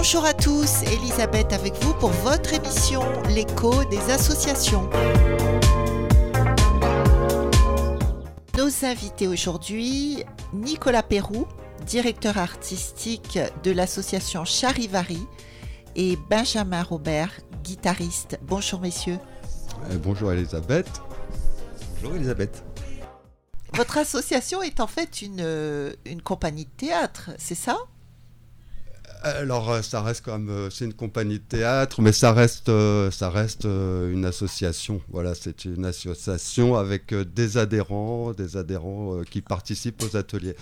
Bonjour à tous, Elisabeth avec vous pour votre émission L'écho des associations. Nos invités aujourd'hui, Nicolas Perrou, directeur artistique de l'association Charivari, et Benjamin Robert, guitariste. Bonjour messieurs. Euh, bonjour Elisabeth. Bonjour Elisabeth. Votre association est en fait une, euh, une compagnie de théâtre, c'est ça? Alors, euh, ça reste quand même, c'est une compagnie de théâtre, mais ça reste, ça reste une association. Voilà, c'est une association avec des adhérents, des adhérents qui participent aux ateliers.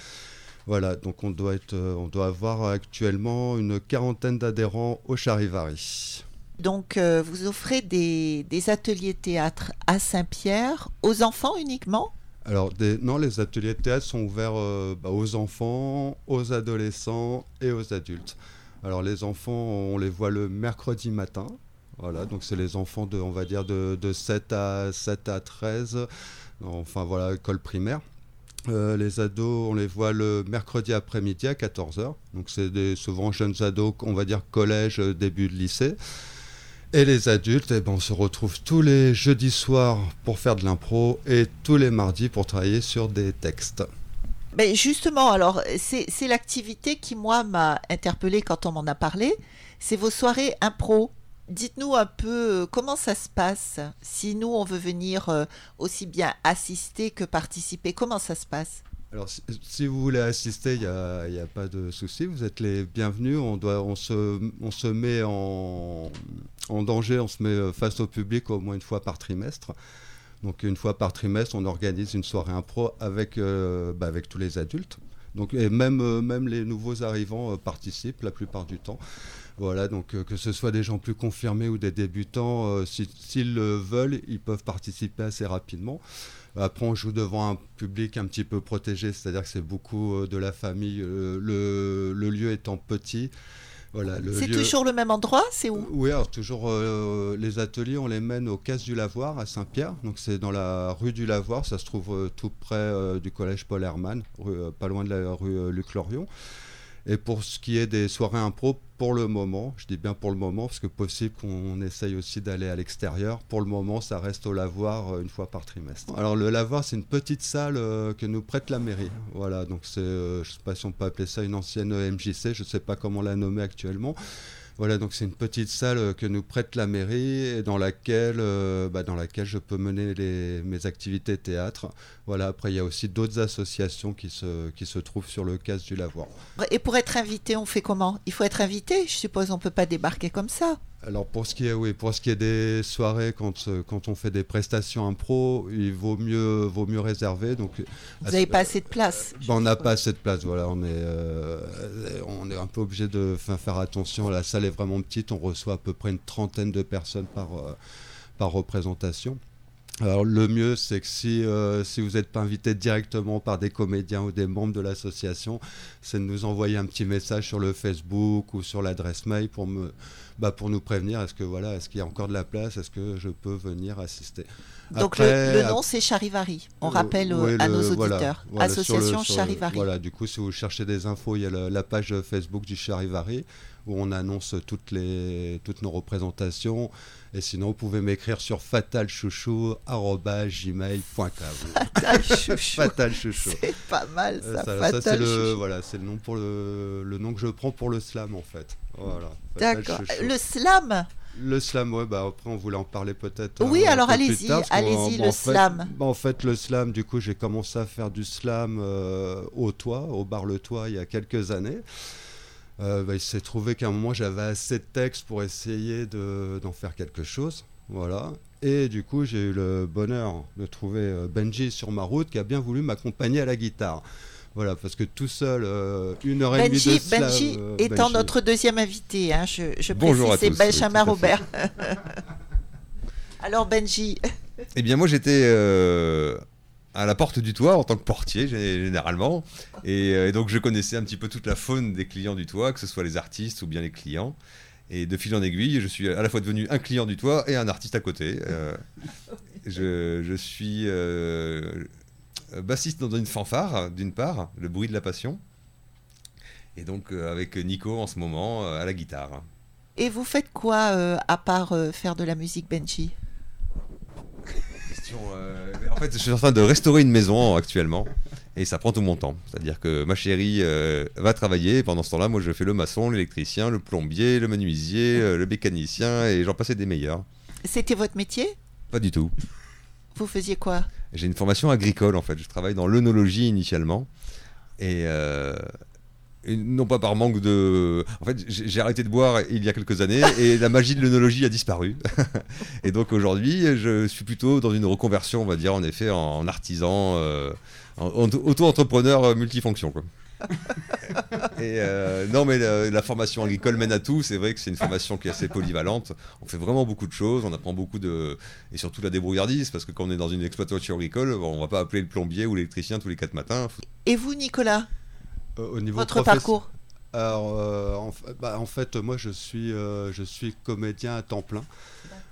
Voilà, donc on doit, être, on doit avoir actuellement une quarantaine d'adhérents au Charivari. Donc, vous offrez des, des ateliers théâtre à Saint-Pierre aux enfants uniquement? Alors, non, les ateliers de théâtre sont ouverts euh, bah, aux enfants, aux adolescents et aux adultes. Alors, les enfants, on les voit le mercredi matin. Voilà, donc c'est les enfants de, on va dire, de, 7, à, 7 à 13, enfin voilà, école primaire. Euh, les ados, on les voit le mercredi après-midi à 14h. Donc, c'est souvent jeunes ados, on va dire collège, début de lycée. Et les adultes, eh ben, on se retrouve tous les jeudis soirs pour faire de l'impro et tous les mardis pour travailler sur des textes. Mais justement, alors, c'est l'activité qui, moi, m'a interpellé quand on m'en a parlé. C'est vos soirées impro. Dites-nous un peu euh, comment ça se passe. Si nous, on veut venir euh, aussi bien assister que participer, comment ça se passe? Alors, si, vous voulez assister, il n'y a, pas de souci. Vous êtes les bienvenus. On, doit, on, se, on se met en, en, danger, on se met euh, face au public au moins une fois par trimestre. Donc, une fois par trimestre, on organise une soirée impro avec, euh, bah, avec tous les adultes. Donc, et même, euh, même les nouveaux arrivants participent la plupart du temps. Voilà, donc que ce soit des gens plus confirmés ou des débutants, s'ils le veulent, ils peuvent participer assez rapidement. Après, on joue devant un public un petit peu protégé, c'est-à-dire que c'est beaucoup euh, de la famille, euh, le, lieu étant petit. Voilà, c'est toujours le même endroit C'est où Oui, alors toujours euh, les ateliers, on les mène au Casse du Lavoir à Saint-Pierre. Donc c'est dans la rue du Lavoir, ça se trouve tout près du collège Paul Hermann, pas loin de la rue Luc Lorion. Et pour ce qui est des soirées impro, pour le moment, je dis bien pour le moment, parce que possible qu'on essaye aussi d'aller à l'extérieur. Pour le moment, ça reste au lavoir euh, une fois par trimestre. Alors le lavoir, c'est une petite salle euh, que nous prête la mairie. Voilà, donc c'est, euh, je ne sais pas si on peut appeler ça une ancienne MJC, je ne sais pas comment la nommer actuellement. Voilà, donc c'est une petite salle euh, que nous prête la mairie et dans laquelle, euh, bah, dans laquelle je peux mener mes activités théâtre. Voilà, après, il y a aussi d'autres associations qui se, qui se trouvent sur le casse du lavoir. Et pour être invité, on fait comment? Il faut être invité? Je suppose on ne peut pas débarquer comme ça. Alors pour ce qui est oui, pour ce qui est des soirées quand, euh, quand on fait des prestations impro, il vaut mieux vaut mieux réserver donc Vous n'avez pas assez de place. Ben, on n'a pas assez de place voilà, on est euh, on est un peu obligé de faire attention, la salle est vraiment petite, on reçoit à peu près une trentaine de personnes par euh, par représentation. Alors le mieux, c'est que si, euh, si vous n'êtes pas invité directement par des comédiens ou des membres de l'association, c'est de nous envoyer un petit message sur le Facebook ou sur l'adresse mail pour, me, bah, pour nous prévenir. Est-ce que voilà, est-ce qu'il y a encore de la place? Est-ce que je peux venir assister? Donc le, nom c'est Charivari. On rappelle à nos auditeurs. Association Charivari. Voilà, du coup, si vous cherchez des infos, il y a la, page Facebook du Charivari où on annonce toutes, les, toutes nos représentations. Et sinon, vous pouvez m'écrire sur fatalchouchou.gmail.com. Fatal chouchou. Fatal chouchou. C'est pas mal euh, ça. ça, c'est le, voilà, c'est le nom pour le, le nom que je prends pour le slam en fait. Voilà. D'accord. Le slam? Le slam, ouais, bah après on voulait en parler peut-être. Oui, alors allez-y, allez-y, le slam. Bah, en fait, le slam, du coup, j'ai commencé à faire du slam euh, au toit, au bar Le Toit, il y a quelques années. Euh, bah, il s'est trouvé qu'à un moment j'avais assez de texte pour essayer d'en faire quelque chose. Voilà. Et du coup, j'ai eu le bonheur de trouver euh, Benji sur ma route qui a bien voulu m'accompagner à la guitare. Voilà, parce que tout seul, euh, une heure et demie de Benji étant notre deuxième invité, hein, je, je Bonjour précise, c'est Benjamin Robert. Alors Benji. Eh bien moi j'étais à la porte du toit en tant que portier généralement. Euh, et, donc je connaissais un petit peu toute la faune des clients du toit, que ce soit les artistes ou bien les clients. Et de fil en aiguille, je suis à la fois devenu un client du toit et un artiste à côté. Euh, je, suis euh, bassiste dans une fanfare, d'une part, le bruit de la passion. Et donc avec Nico en ce moment à la guitare. Et vous faites quoi à part faire de la musique Benji? En fait, je suis en train de restaurer une maison actuellement. Et ça prend tout mon temps. C'est-à-dire que ma chérie va travailler. Et pendant ce temps-là, moi, je fais le maçon, l'électricien, le plombier, le menuisier, le mécanicien, et j'en passais des meilleurs. C'était votre métier? Pas du tout. Vous faisiez quoi? J'ai une formation agricole en fait. Je travaille dans l'œnologie initialement. Et, euh, non pas par manque de. En fait, j'ai arrêté de boire il y a quelques années et la magie de l'œnologie a disparu. et donc aujourd'hui, je suis plutôt dans une reconversion, on va dire, en effet, en artisan, euh, en auto-entrepreneur multifonction. Quoi. et euh, non, mais la, formation agricole mène à tout. C'est vrai que c'est une formation qui est assez polyvalente. On fait vraiment beaucoup de choses. On apprend beaucoup de. Et surtout la débrouillardise, parce que quand on est dans une exploitation agricole, on va pas appeler le plombier ou l'électricien tous les quatre matins. Et vous, Nicolas? euh, au niveau Votre parcours alors, euh, bah, en, fait, moi, je suis, je suis comédien à temps plein.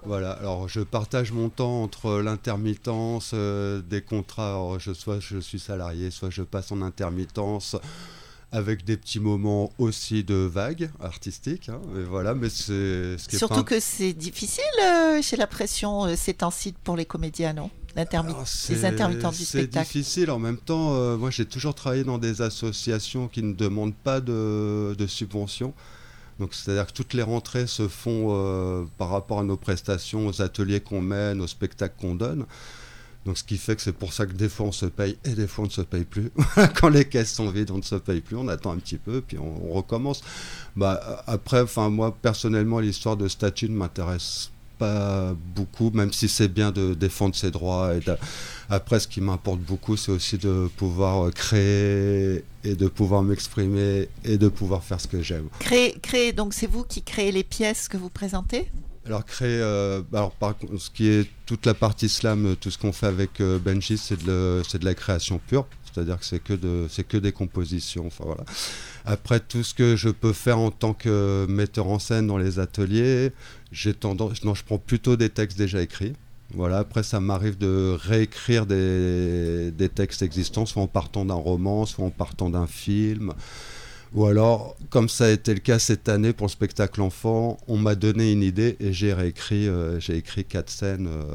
Voilà, alors je partage mon temps entre l'intermittence, euh, des contrats, je, soit je suis salarié, soit je passe en intermittence, avec des petits moments aussi de vagues artistiques. Hein, voilà, mais c'est ce qui Surtout que c'est difficile euh, chez la pression euh, ces temps-ci pour les comédiens, non? Les intermittents du spectacle. C'est difficile. En même temps, moi j'ai toujours travaillé dans des associations qui ne demandent pas de, de subventions. Donc c'est-à-dire que toutes les rentrées se font euh, par rapport à nos prestations, aux ateliers qu'on mène, aux spectacles qu'on donne. Donc ce qui fait que c'est pour ça que des fois on se paye et des fois on ne se paye plus. Quand les caisses sont vides, on ne se paye plus, on attend un petit peu, puis on, recommence. Bah, après, enfin moi personnellement, l'histoire de statut ne m'intéresse pas beaucoup, même si c'est bien de défendre ses droits. Et Après, ce qui m'importe beaucoup, c'est aussi de pouvoir créer et de pouvoir m'exprimer et de pouvoir faire ce que j'aime. Créer, créer donc c'est vous qui créez les pièces que vous présentez? Alors créer, euh, alors par ce qui est toute la partie slam, tout ce qu'on fait avec euh, Benji, c'est de, de, la création pure, c'est-à-dire que c'est que de, que des compositions. Enfin voilà. Après tout ce que je peux faire en tant que metteur en scène dans les ateliers, j'ai tendance, non, je prends plutôt des textes déjà écrits. Voilà, après ça m'arrive de réécrire des, des, textes existants, soit en partant d'un roman, soit en partant d'un film. Ou alors, comme ça a été le cas cette année pour le spectacle enfant, on m'a donné une idée et j'ai réécrit, euh, j'ai écrit quatre scènes. Euh,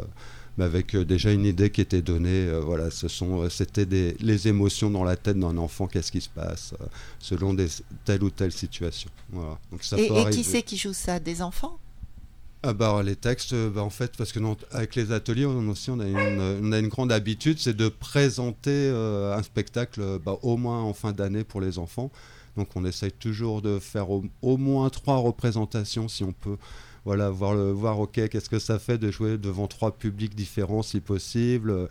mais avec euh, déjà une idée qui était donnée. voilà, ce sont, c'était des, les émotions dans la tête d'un enfant. Qu'est-ce qui se passe selon des, telle ou telle situation. Voilà. Donc ça et, et qui c'est qui joue ça? Des enfants? Ah bah, les textes, euh, bah, en fait, parce que non, avec les ateliers, on, aussi, on a une, on a une grande habitude, c'est de présenter euh, un spectacle bah, au moins en fin d'année pour les enfants. Donc on essaye toujours de faire au, moins trois représentations si on peut. Voilà, voir, le, voir ok, qu'est-ce que ça fait de jouer devant trois publics différents si possible.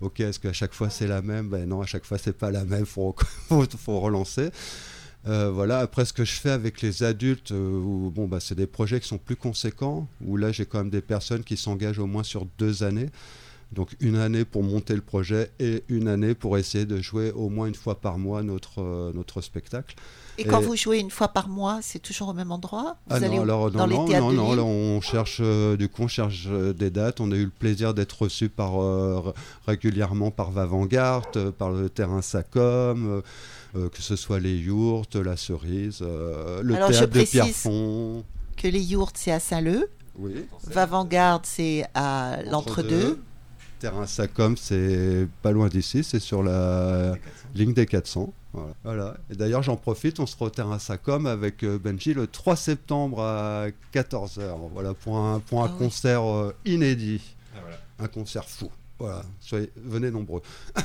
Ok, est-ce qu'à chaque fois c'est la même? Ben non, à chaque fois c'est pas la même, faut, faut relancer. Euh, voilà, après ce que je fais avec les adultes, euh, bon, bah, c'est des projets qui sont plus conséquents, où là j'ai quand même des personnes qui s'engagent au moins sur deux années. Donc une année pour monter le projet et une année pour essayer de jouer au moins une fois par mois notre, euh, notre spectacle. Et, quand vous jouez une fois par mois, c'est toujours au même endroit? Vous ah non, alors, dans non, non, non, on cherche, du coup, on cherche des dates. On a eu le plaisir d'être reçu par, régulièrement par Vavangard, par le terrain Sacom. Euh, que ce soit les yourtes, la cerise, euh, le Alors, théâtre je de Pierrefonds. Que les yourtes, c'est à Saint-Leu. Oui. Vavant-Garde, c'est à l'entre-deux. Terrain Sacom, c'est pas loin d'ici, c'est sur la ligne des 400. Voilà. Et d'ailleurs, j'en profite, on sera au terrain Sacom avec euh, Benji le 3 septembre à 14h. Voilà, pour un, pour un ah concert inédit. Ah, un concert fou. Voilà, soyez, venez nombreux.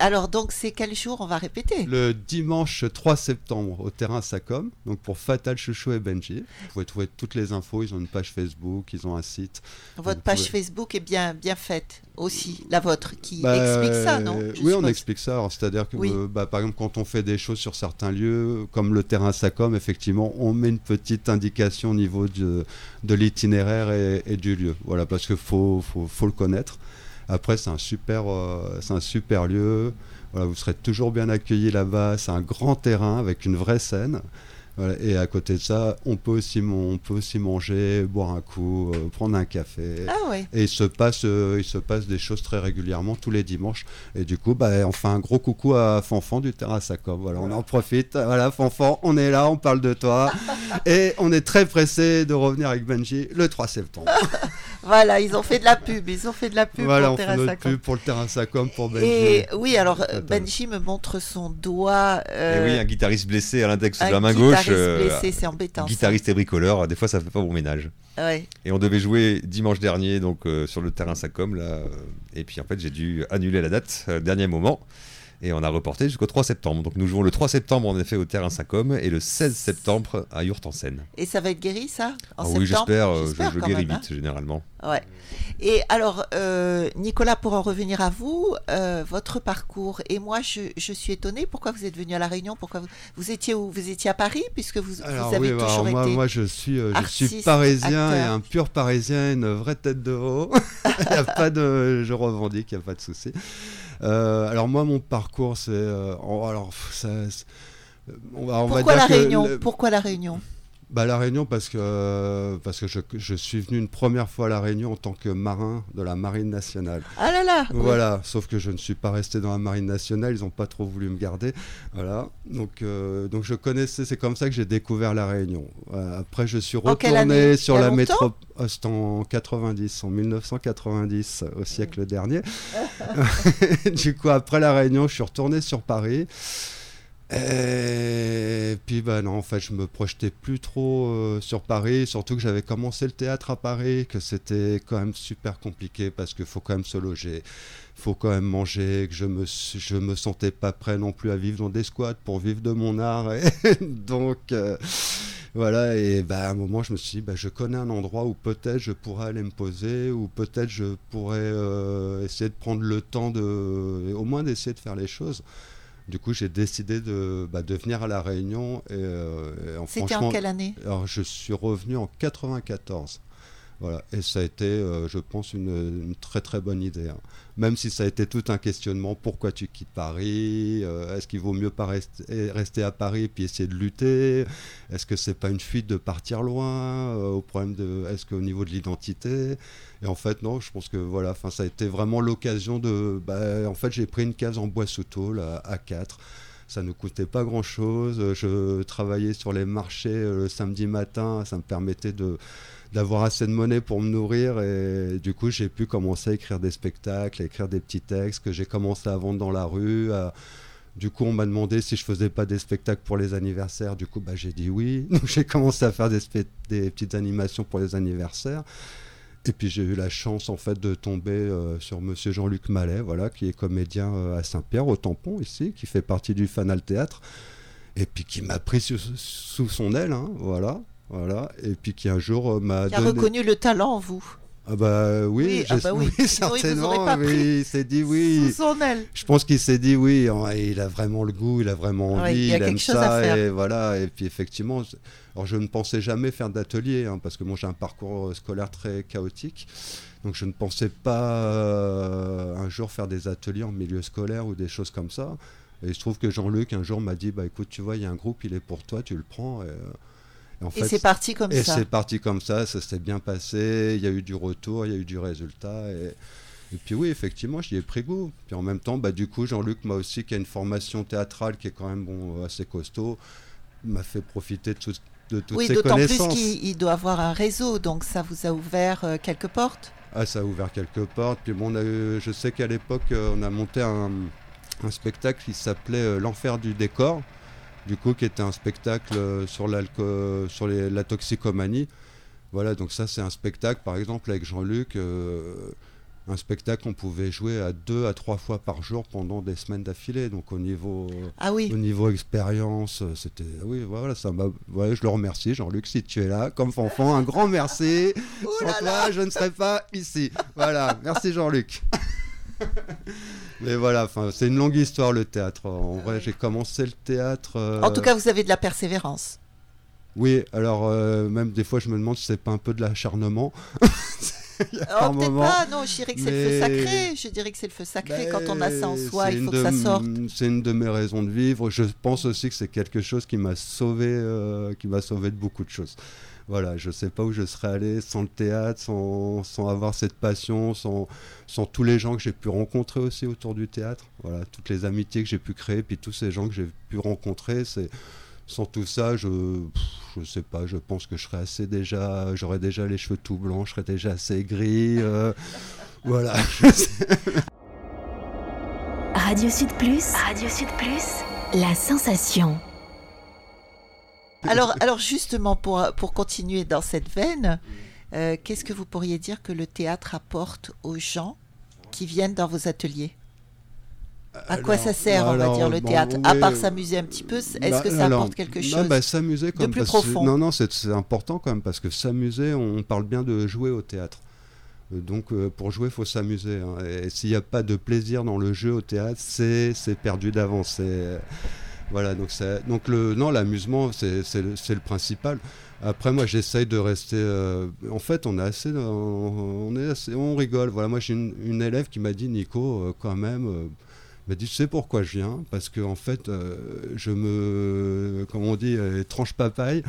Alors, donc, c'est quel jour on va répéter? Le dimanche 3 septembre au terrain Sacom, donc pour Fatal Chouchou et Benji. Vous pouvez trouver toutes les infos. Ils ont une page Facebook, ils ont un site. Votre page Facebook est bien, bien faite aussi, la vôtre, qui bah, explique ça, non? Oui, on explique ça. C'est-à-dire que, euh, bah, par exemple, quand on fait des choses sur certains lieux, comme le terrain Sacom, effectivement, on met une petite indication au niveau de, de l'itinéraire et, et, du lieu. Voilà, parce qu'il faut, faut, faut le connaître. Après, c'est un super, euh, lieu. Vous serez toujours bien accueillis là-bas. C'est un grand terrain avec une vraie scène. Voilà, et à côté de ça, on peut aussi, on peut aussi manger, boire un coup, euh, prendre un café. Ah oui. Et il se, passe, euh, il se passe des choses très régulièrement tous les dimanches. Et du coup, bah, on fait un gros coucou à Fanfan du Terrassacom. Voilà, on en profite. Voilà, Fanfan, on est là, on parle de toi. et on est très pressé de revenir avec Benji le 3 septembre. Voilà, ils ont fait de la pub, ils ont fait de la pub voilà, pour on fait notre pub pour le Terrassacom, pour Benji. Et oui, alors euh, Attends. Benji me montre son doigt. Et oui, un guitariste blessé à l'index de la main gauche. Guitariste euh, blessé, c'est embêtant. guitariste et bricoleur, des fois ça fait pas bon ménage. Ouais. Et on devait jouer dimanche dernier donc euh, sur le terrain Sacom là, euh, et puis en fait j'ai dû annuler la date dernier moment et on a reporté jusqu'au 3 septembre. Donc nous jouons le 3 septembre en effet au terrain Sacom et le 16 septembre à Yurtansen. Et ça va être guéri, ça en Ah oui, j'espère, euh, je, J'espère je guéris même, hein. vite généralement. Ouais. Et alors, euh, Nicolas, pour en revenir à vous, euh, votre parcours, et moi, je, je suis étonnée, pourquoi vous êtes venu à La Réunion? Pourquoi vous, vous étiez où? Vous étiez à Paris, puisque vous, vous Alors avez oui, bah, toujours alors moi, été... moi je suis, euh, je suis artiste, parisien et acteur. un pur parisien, une vraie tête de veau. Il y a pas de, je revendique, il n'y a pas de souci. Euh, alors moi, mon parcours, c'est, euh, alors ça, c'est- on va, on va Pourquoi dire La que Réunion? le- Pourquoi La Réunion? Bah, la Réunion parce que parce que je, je suis venu une première fois à la Réunion en tant que marin de la Marine nationale. Ah là là oui. Voilà, sauf que je ne suis pas resté dans la marine nationale, ils n'ont pas trop voulu me garder. Voilà, donc, euh, donc je connaissais, c'est comme ça que j'ai découvert la Réunion. Voilà, après, je suis retourné sur la métropole. C'était en 90, en 1990, au siècle dernier. du coup, après la Réunion, je suis retourné sur Paris. Et puis bah non, en fait, je me projetais plus trop euh, sur Paris, surtout que j'avais commencé le théâtre à Paris, que c'était quand même super compliqué parce qu'il faut quand même se loger, faut quand même manger, que je me je me sentais pas prêt non plus à vivre dans des squats pour vivre de mon art. Et donc euh, voilà, et bah, à un moment, je me suis dit, bah, je connais un endroit où peut-être je pourrais aller me poser, ou peut-être je pourrais euh, essayer de prendre le temps de, au moins d'essayer de faire les choses. Du coup, j'ai décidé de, bah, de venir à La Réunion. Et, euh, et C'était en quelle année? alors, je suis revenu en 94. Voilà. Et ça a été, euh, je pense, une, une très très bonne idée. hein. Même si ça a été tout un questionnement, pourquoi tu quittes Paris Euh, Est-ce qu'il vaut mieux pas rester, rester à Paris puis essayer de lutter Est-ce que c'est pas une fuite de partir loin Euh, Au problème de, est-ce qu'au niveau de l'identité? Et en fait, non, je pense que voilà, ça a été vraiment l'occasion de. bah, en fait, j'ai pris une case en bois sous tôle à, à 4 ça ne coûtait pas grand chose. Je travaillais sur les marchés euh, le samedi matin. Ça me permettait de d'avoir assez de monnaie pour me nourrir et du coup j'ai pu commencer à écrire des spectacles, à écrire des petits textes que j'ai commencé à vendre dans la rue. Du coup, on m'a demandé si je faisais pas des spectacles pour les anniversaires. Du coup, bah, j'ai dit oui. Donc, j'ai commencé à faire des, petites animations pour les anniversaires. Et puis, j'ai eu la chance, en fait, de tomber euh, sur Monsieur Jean-Luc Mallet, voilà, qui est comédien euh, à Saint-Pierre, au Tampon, ici, qui fait partie du Fanal Théâtre. Et puis, qui m'a pris sous, sous son aile, hein, voilà. Voilà, et puis qui un jour euh, m'a Qui a donné. reconnu le talent en vous Ah bah oui, Oui, ah bah oui. Certainement. il s'est dit oui. Sous son aile. Je pense qu'il s'est dit oui, il a vraiment le goût, il a vraiment envie, Ouais, il aime ça, et voilà. Et puis effectivement, je- alors je ne pensais jamais faire d'atelier, hein, parce que moi j'ai un parcours euh, scolaire très chaotique, donc je ne pensais pas euh, un jour faire des ateliers en milieu scolaire ou des choses comme ça. Et il se trouve que Jean-Luc un jour m'a dit, bah écoute, tu vois, il y a un groupe, il est pour toi, tu le prends. Et, euh, et Et c'est parti comme et ça. c'est parti comme ça, ça s'est bien passé, il y a eu du retour, il y a eu du résultat. Et, et puis oui, effectivement, j'y ai pris goût. Puis en même temps, bah, du coup, Jean-Luc m'a aussi, qui a une formation théâtrale qui est quand même bon, assez costaud, m'a fait profiter de, tout- de toutes Oui, ses d'autant plus connaissances. qu'il il doit avoir un réseau, donc ça vous a ouvert euh, quelques portes. Ah, ça a ouvert quelques portes. Puis bon, on a eu- je sais qu'à l'époque, euh, on a monté un, un spectacle qui s'appelait euh, L'enfer du décor, du coup, qui était un spectacle euh, sur, l'alco- sur les- la toxicomanie. Voilà, donc ça, c'est un spectacle, par exemple, avec Jean-Luc, euh, un spectacle qu'on pouvait jouer à deux à trois fois par jour pendant des semaines d'affilée. Donc au niveau, Ah oui, au niveau expérience, euh, c'était, oui, voilà, ça m'a, ouais, je le remercie, Jean-Luc, si tu es là, comme Fanfan, un grand merci. Sans toi, je ne serais pas ici. Voilà, merci Jean-Luc. Mais voilà, c'est une longue histoire le théâtre. En vrai, j'ai commencé le théâtre. euh, en tout cas, vous avez de la persévérance. Oui, alors euh, même des fois, je me demande si c'est pas un peu de l'acharnement. oh, peut-être pas, non, je dirais que c'est le feu sacré. Je dirais que c'est le feu sacré. Quand on a ça en soi, il faut que ça sorte. C'est une de mes raisons de vivre. Je pense aussi que c'est quelque chose qui m'a sauvé, euh, qui m'a sauvé de beaucoup de choses. Voilà, je ne sais pas où je serais allé sans le théâtre, sans, avoir cette passion, sans, sans tous les gens que j'ai pu rencontrer aussi autour du théâtre. Voilà, toutes les amitiés que j'ai pu créer, puis tous ces gens que j'ai pu rencontrer, c'est sans tout ça, je ne sais pas, je pense que je serais assez déjà, j'aurais déjà les cheveux tout blancs, je serais déjà assez gris. Euh, voilà. Radio Sud Plus. Radio Sud Plus. La sensation. Alors, alors justement, pour, pour continuer dans cette veine, euh, qu'est-ce que vous pourriez dire que le théâtre apporte aux gens qui viennent dans vos ateliers? À quoi ça sert, on va dire, le théâtre? À part s'amuser un petit peu, est-ce bah, que ça apporte quelque chose bah, s'amuser de plus profond? Non, non, c'est important quand même, parce que s'amuser, on parle bien de jouer au théâtre. Euh, donc euh, pour jouer, il faut s'amuser. Hein. Et s'il n'y a pas de plaisir dans le jeu au théâtre, c'est perdu d'avance. Voilà, donc, donc le, non, l'amusement, c'est le, principal. Après, moi, j'essaye de rester. Euh, en fait, on est assez, on est assez, on rigole. Voilà, moi, j'ai une, élève qui m'a dit, Nico, quand même m'a dit, tu sais pourquoi je viens? Parce que en fait, euh, je me, comme on dit, euh, tranche papaye,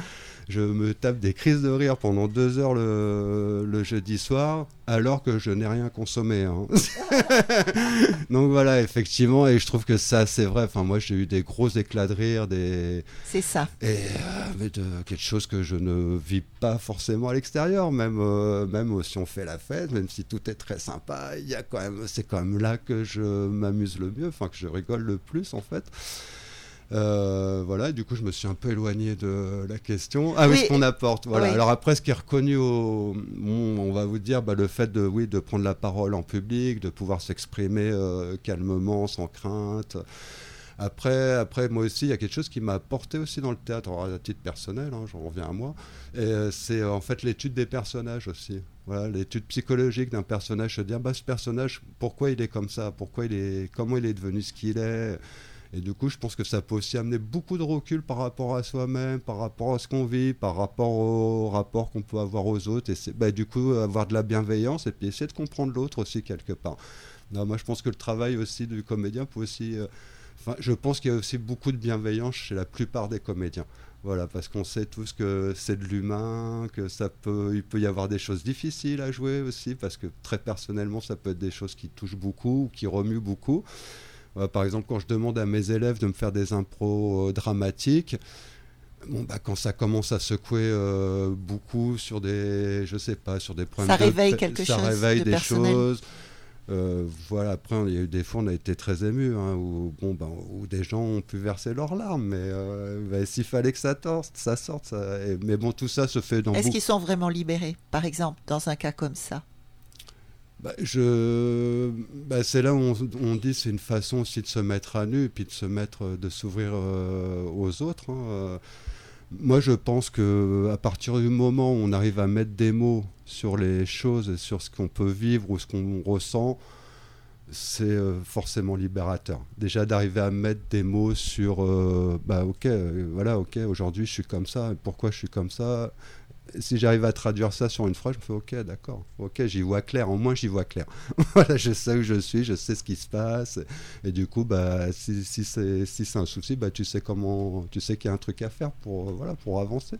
je me tape des crises de rire pendant deux heures le, jeudi soir, alors que je n'ai rien consommé. Hein. Donc voilà, effectivement, et je trouve que ça, c'est vrai. Enfin, moi, j'ai eu des gros éclats de rire, des. C'est ça. Et euh, mais de quelque chose que je ne vis pas forcément à l'extérieur, même euh, même si on fait la fête, même si tout est très sympa, il y a quand même, c'est quand même là que je m'amuse le mieux, enfin que je rigole le plus en fait. Euh, voilà, du coup, je me suis un peu éloigné de la question. Ah oui, ce qu'on apporte. Voilà. Alors après, ce qui est reconnu, au, on va vous dire, bah, le fait de, oui, de prendre la parole en public, de pouvoir s'exprimer euh, calmement, sans crainte. Après, après, moi aussi, il y a quelque chose qui m'a apporté aussi dans le théâtre, à titre personnel, hein, j'en reviens à moi. Et euh, c'est en fait l'étude des personnages aussi. Voilà, l'étude psychologique d'un personnage, se dire, bah, ce personnage, pourquoi il est comme ça? Pourquoi il est, comment il est devenu ce qu'il est? Et du coup, je pense que ça peut aussi amener beaucoup de recul par rapport à soi-même, par rapport à ce qu'on vit, par rapport au rapport qu'on peut avoir aux autres. Et bah, du coup, avoir de la bienveillance et puis essayer de comprendre l'autre aussi quelque part. Non, moi, je pense que le travail aussi du comédien peut aussi. Euh, enfin, je pense qu'il y a aussi beaucoup de bienveillance chez la plupart des comédiens. Voilà, parce qu'on sait tous que c'est de l'humain, que ça peut, il peut y avoir des choses difficiles à jouer aussi, parce que très personnellement, ça peut être des choses qui touchent beaucoup, qui remuent beaucoup par exemple, quand je demande à mes élèves de me faire des impros euh, dramatiques, Bon, bah, quand ça commence à secouer euh, beaucoup sur des, je sais pas, sur des problèmes, ça réveille quelque ça chose, réveille des choses. Euh, voilà, après, il y a eu des fois, on a été très émus, hein, où, bon, bah, où des gens ont pu verser leurs larmes, mais bah, s'il fallait que ça, torse, ça sorte. Ça, mais bon, tout ça se fait dans. Est-ce qu'ils sont vraiment libérés, par exemple, dans un cas comme ça? Bah, je... Bah, c'est là où on, on dit c'est une façon aussi de se mettre à nu puis de se mettre, de s'ouvrir euh, aux autres. Hein, euh. Moi, je pense que à partir du moment où on arrive à mettre des mots sur les choses sur ce qu'on peut vivre ou ce qu'on ressent, c'est euh, forcément libérateur. Déjà d'arriver à mettre des mots sur, bah ok, voilà, ok, aujourd'hui je suis comme ça, pourquoi je suis comme ça, si j'arrive à traduire ça sur une phrase, je me fais ok, d'accord, ok, j'y vois clair, au moins j'y vois clair. voilà, je sais où je suis, je sais ce qui se passe, et du coup, bah, si, si c'est si un souci, bah, tu sais comment, tu sais qu'il y a un truc à faire pour, voilà, pour avancer.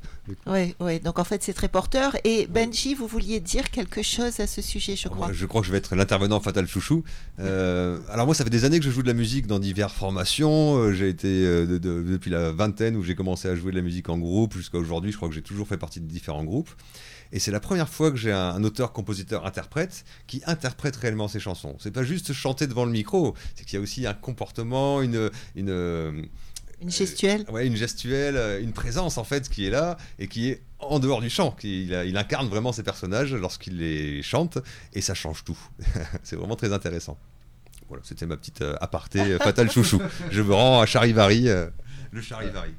Oui, oui, donc en fait c'est très porteur. Et Benji, vous vouliez dire quelque chose à ce sujet, je crois. Je crois que je vais être l'intervenant fatal chouchou. Euh, alors moi, ça fait des années que je joue de la musique dans diverses formations. Euh, j'ai été euh, depuis la vingtaine où j'ai commencé à jouer de la musique en groupe jusqu'à aujourd'hui. Je crois que j'ai toujours fait partie de différents groupe. Et c'est la première fois que j'ai un, auteur, compositeur, interprète qui interprète réellement ses chansons. C'est pas juste chanter devant le micro, c'est qu'il y a aussi un comportement, une, une une gestuelle Ouais, une gestuelle, euh, une présence en fait qui est là et qui est en dehors du chant. Qui, il, il, incarne vraiment ses personnages lorsqu'il les chante et ça change tout. c'est vraiment très intéressant. Voilà, c'était ma petite euh, aparté euh, Fatal Chouchou. Je me rends à Charivari le charivari.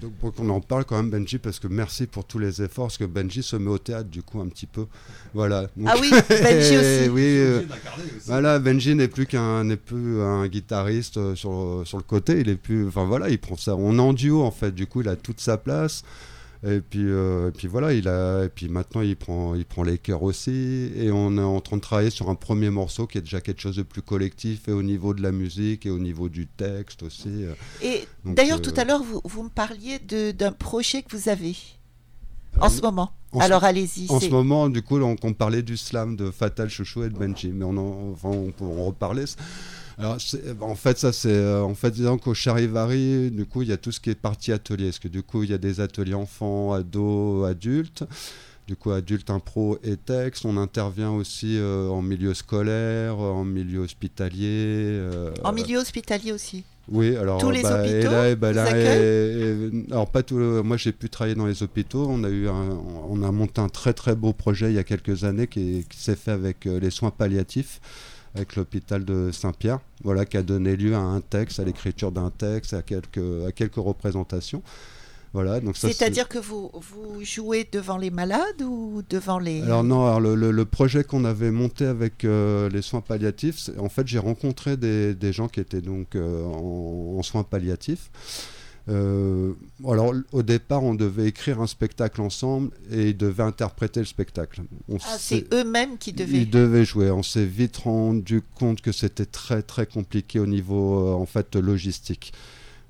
donc pour qu'on en parle quand même Benji parce que merci pour tous les efforts parce que Benji se met au théâtre du coup un petit peu. Voilà. ah oui, Benji aussi. oui, euh, voilà, Benji n'est plus qu'un n'est plus un guitariste euh, sur, sur le côté, il est plus enfin voilà, il prend ça on est en duo en fait, du coup il a toute sa place. Et puis, euh, et puis voilà, il a, et puis maintenant il prend, il prend les chœurs aussi. Et on est en train de travailler sur un premier morceau qui est déjà quelque chose de plus collectif et au niveau de la musique et au niveau du texte aussi. Et d'ailleurs, euh, tout à l'heure, vous, vous me parliez d'un projet que vous avez en Euh, ce moment. en Alors allez-y. En ce moment, du coup, on, on parlait du slam de Fatal Chouchou et de Benji, mais on en, enfin, on peut en reparler. Alors, c'est- en fait, ça, c'est euh, en fait, disons qu'au Charivari, du coup, il y a tout ce qui est partie atelier, parce que du coup, il y a des ateliers enfants, ados, adultes. Du coup, adultes, impro et texte. On intervient aussi euh, en milieu scolaire, en milieu hospitalier. euh, En milieu hospitalier aussi. oui, alors Tous les bah, et hôpitaux là, bah, vous là, accueillent et- et- alors pas tout. le- moi, j'ai pu travailler dans les hôpitaux. On a eu, un- on a monté un très très beau projet il y a quelques années qui, est- qui s'est fait avec euh, les soins palliatifs, avec l'hôpital de Saint-Pierre. Voilà, qui a donné lieu à un texte, à l'écriture d'un texte, à quelques à quelques représentations. Voilà, C'est-à-dire que vous, vous jouez devant les malades ou devant les... Alors non, alors le, le- le projet qu'on avait monté avec euh, les soins palliatifs, en fait j'ai rencontré des, des gens qui étaient donc euh, en, en soins palliatifs. Euh, alors au départ on devait écrire un spectacle ensemble et ils devaient interpréter le spectacle. On Ah, c'est eux-mêmes qui devaient... ils devaient jouer. On s'est vite rendu compte que c'était très très compliqué au niveau euh, en fait logistique.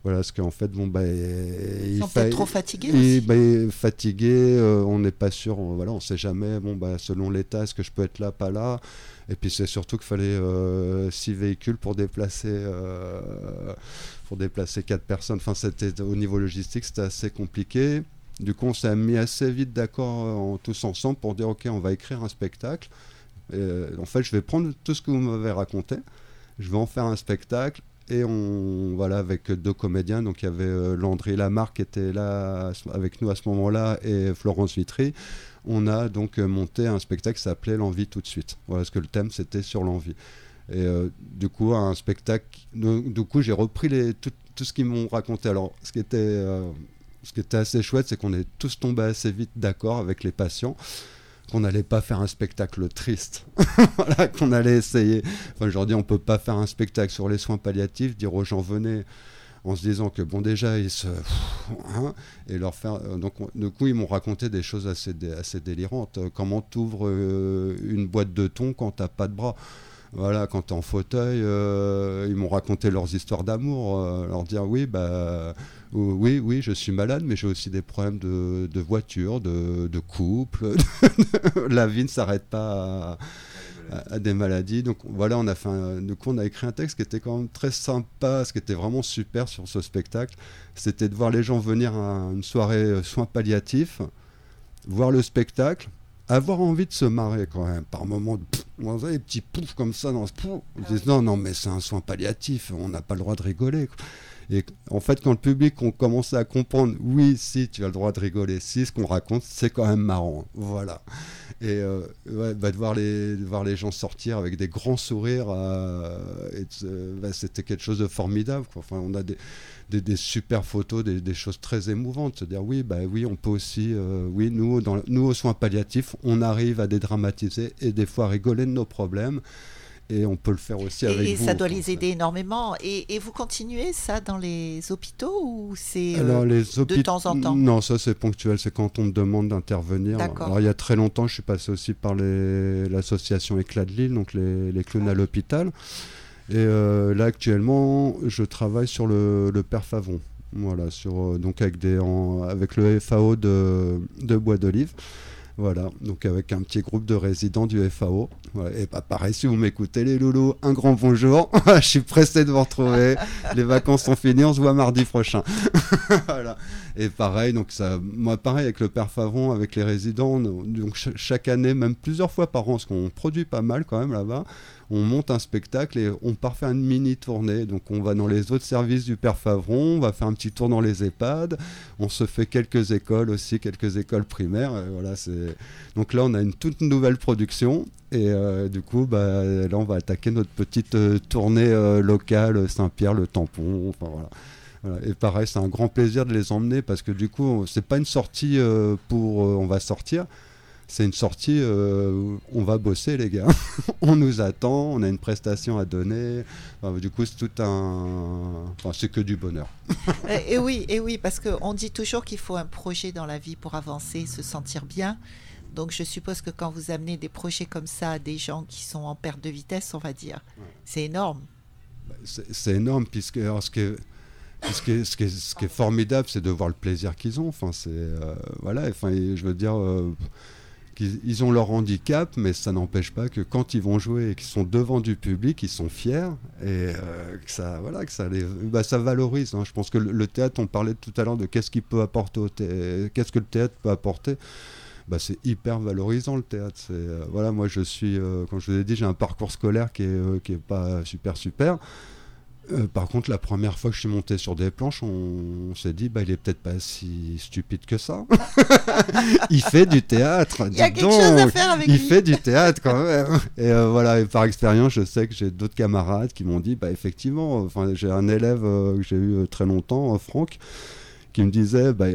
Voilà, parce qu'en fait bon bah Ils il sont peut-être trop fatigués aussi. ben, fatigué, euh, on n'est pas sûr, on, voilà, on sait jamais. Bon, bah, selon l'état, est-ce que je peux être là, pas là? Et puis c'est surtout qu'il fallait euh, six véhicules pour déplacer, euh, pour déplacer quatre personnes. Enfin, c'était au niveau logistique, c'était assez compliqué. Du coup, on s'est mis assez vite d'accord euh, tous ensemble pour dire ok, on va écrire un spectacle. Euh, en fait, je vais prendre tout ce que vous m'avez raconté, je vais en faire un spectacle et on voilà avec deux comédiens donc il y avait euh, Landry Lamarck qui était là avec nous à ce moment-là et Florence Vitry on a donc euh, monté un spectacle qui s'appelait l'envie tout de suite. Voilà parce que le thème c'était sur l'envie. Et euh, du coup un spectacle donc, du coup j'ai repris les, tout, ce qu'ils m'ont raconté. Alors ce qui était euh, ce qui était assez chouette c'est qu'on est tous tombés assez vite d'accord avec les patients qu'on n'allait pas faire un spectacle triste, voilà, qu'on allait essayer. Enfin, je leur dis, on peut pas faire un spectacle sur les soins palliatifs, dire aux gens venez, en se disant que bon déjà ils se, hein, et leur faire. euh, donc on- du coup ils m'ont raconté des choses assez assez délirantes. Euh, Comment t'ouvres euh, une boîte de thon quand t'as pas de bras? Voilà, quand t'es en fauteuil, ils m'ont raconté leurs histoires d'amour, leur dire oui, bah, oui, oui, je suis malade, mais j'ai aussi des problèmes de, de voiture, de, de couple. La vie ne s'arrête pas à, à- à des maladies. Donc voilà, on a fait un, du coup, on a écrit un texte qui était quand même très sympa, ce qui était vraiment super sur ce spectacle. C'était de voir les gens venir à une soirée euh, soins palliatifs, voir le spectacle, avoir envie de se marrer quand même. Par moments, on faisait des petits poufs comme ça dans ce pouf. Ils disent non, non, mais c'est un soin palliatif, on n'a pas le droit de rigoler. quoi. Et en fait, quand le public on commençait à comprendre, oui, si, tu as le droit de rigoler, si, ce qu'on raconte, c'est quand même marrant. Voilà. Et euh, bah, de, voir les, voir les gens sortir avec des grands sourires, euh, se- bah, c'était quelque chose de formidable. Enfin, on a des, des, des super photos, des, choses très émouvantes. Dire, oui, bah, oui, on peut aussi, euh, oui, nous, dans, nous, aux soins palliatifs, on arrive à dédramatiser et des fois rigoler de nos problèmes. Et on peut le faire aussi avec Et, et vous. ça doit les fait. aider énormément. Et, et vous continuez ça dans les hôpitaux ou c'est... euh, hôpitaux- temps en temps Non, ça c'est ponctuel, c'est quand on me demande d'intervenir. D'accord. Alors il y a très longtemps, je suis passé aussi par l'association Éclat de Lille, donc les, les clowns à l'hôpital. Et euh, là actuellement, je travaille sur le, le père Favon. Voilà, sur, euh, donc avec, des, en- avec le FAO de, de Bois d'Olive. Voilà, donc avec un petit groupe de résidents du FAO. Et bah, pareil, si vous m'écoutez les loulous, un grand bonjour. je suis pressé de vous retrouver. Les vacances sont finies, on se voit mardi prochain. Et pareil, donc ça, moi pareil avec le père Favon, avec les résidents, on- donc ch- chaque année, même plusieurs fois par an, parce qu'on produit pas mal quand même là-bas, on monte un spectacle et on part faire une mini tournée. Donc on va dans les autres services du père Favron, on va faire un petit tour dans les EHPAD, on se fait quelques écoles aussi, quelques écoles primaires. voilà, c'est donc là on a une toute nouvelle production. Et euh, du coup, bah, là, on va attaquer notre petite euh, tournée euh, locale, Saint-Pierre, le tampon. Enfin, voilà. Et pareil, c'est un grand plaisir de les emmener parce que du coup, c'est pas une sortie pour on va sortir. C'est une sortie, euh, on va bosser les gars, on nous attend, on a une prestation à donner. du coup, c'est tout un, enfin, c'est que du bonheur. et, oui, et oui, parce qu'on dit toujours qu'il faut un projet dans la vie pour avancer, se sentir bien. Donc je suppose que quand vous amenez des projets comme ça à des gens qui sont en perte de vitesse, on va dire, c'est énorme. Bah, c'est énorme puisque ce qui est, ce, qui est, ce, qui est, formidable, c'est de voir le plaisir qu'ils ont. Enfin, c'est euh, voilà. Enfin, je veux dire. Euh, qu'ils ont leur handicap, mais ça n'empêche pas que quand ils vont jouer et qu'ils sont devant du public, ils sont fiers et euh, que ça, voilà, que ça, bah, ça valorise. Hein. Je pense que le, théâtre, on parlait tout à l'heure de qu'est-ce qu'il peut apporter, qu'est-ce que le théâtre peut apporter bah, c'est hyper valorisant le théâtre. Euh, voilà, moi je suis, euh, comme je vous ai dit, j'ai un parcours scolaire qui est, euh, qui est pas super super. Par contre, la première fois que je suis monté sur des planches, on, s'est dit, bah, il est peut-être pas si stupide que ça. il fait du théâtre. Il y a quelque chose à faire avec Il fait du théâtre quand même. Et voilà, et par expérience, je sais que j'ai d'autres camarades qui m'ont dit, bah, effectivement, enfin, j'ai un élève que j'ai eu très longtemps, Franck qui me disait bah,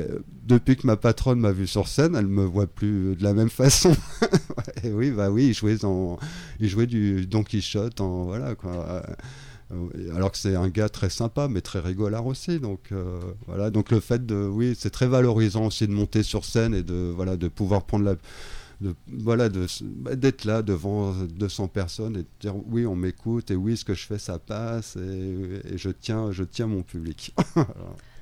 depuis que ma patronne m'a vu sur scène, elle me voit plus de la même façon. et oui, bah oui, il jouait, en, il jouait du Don Quichotte, en, voilà quoi. Euh, alors que c'est un gars très sympa, mais très rigolard aussi. Donc euh, voilà, donc le fait de, oui, c'est très valorisant aussi de monter sur scène et de voilà de pouvoir prendre la voilà bah, d'être là devant 200 personnes et de dire oui on m'écoute et oui ce que je fais ça passe et, et je tiens je tiens mon public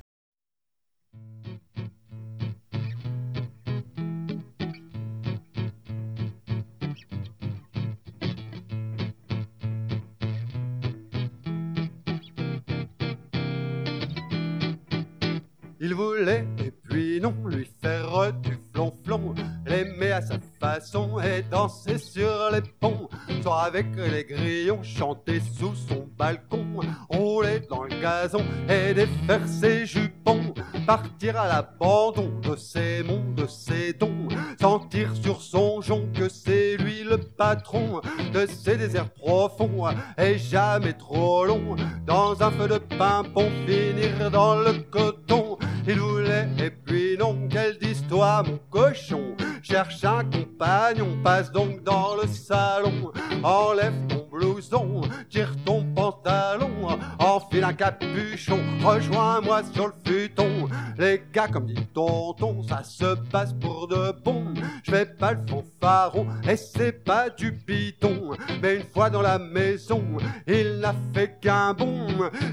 Il voulait, et puis non, lui faire du flonflon, l'aimer à sa façon et danser sur les ponts, soit avec les grillons, chanter sous son balcon, rouler dans le gazon et défaire ses jupons, partir à l'abandon de ses monts, de ses dons, sentir sur son jonc que c'est lui le patron de ces déserts profonds et jamais trop long, dans un feu de pimpon, finir dans le coton il voulait, et puis non, quelle d'histoire, mon cochon. Cherche un compagnon, passe donc dans le salon. Enlève ton blouson, tire ton pantalon, enfile un capuchon, rejoins-moi sur le futon. Les gars, comme dit tonton, ça se passe pour de bon. Je fais pas le fanfaron, et c'est pas du piton. Mais une fois dans la maison, il n'a fait qu'un bon.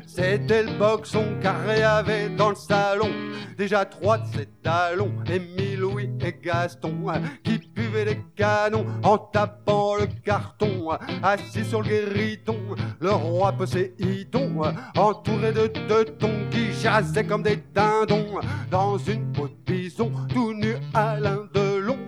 C'était le boxon carré avait dans le salon. Déjà trois de ses talons, Émile, Louis et Gaston, qui buvaient les canons en tapant le carton. Assis sur le guériton, le roi Poséidon, entouré de deux tons qui jasaient comme des dindons. Dans une peau de bison, tout nu à l'un de long,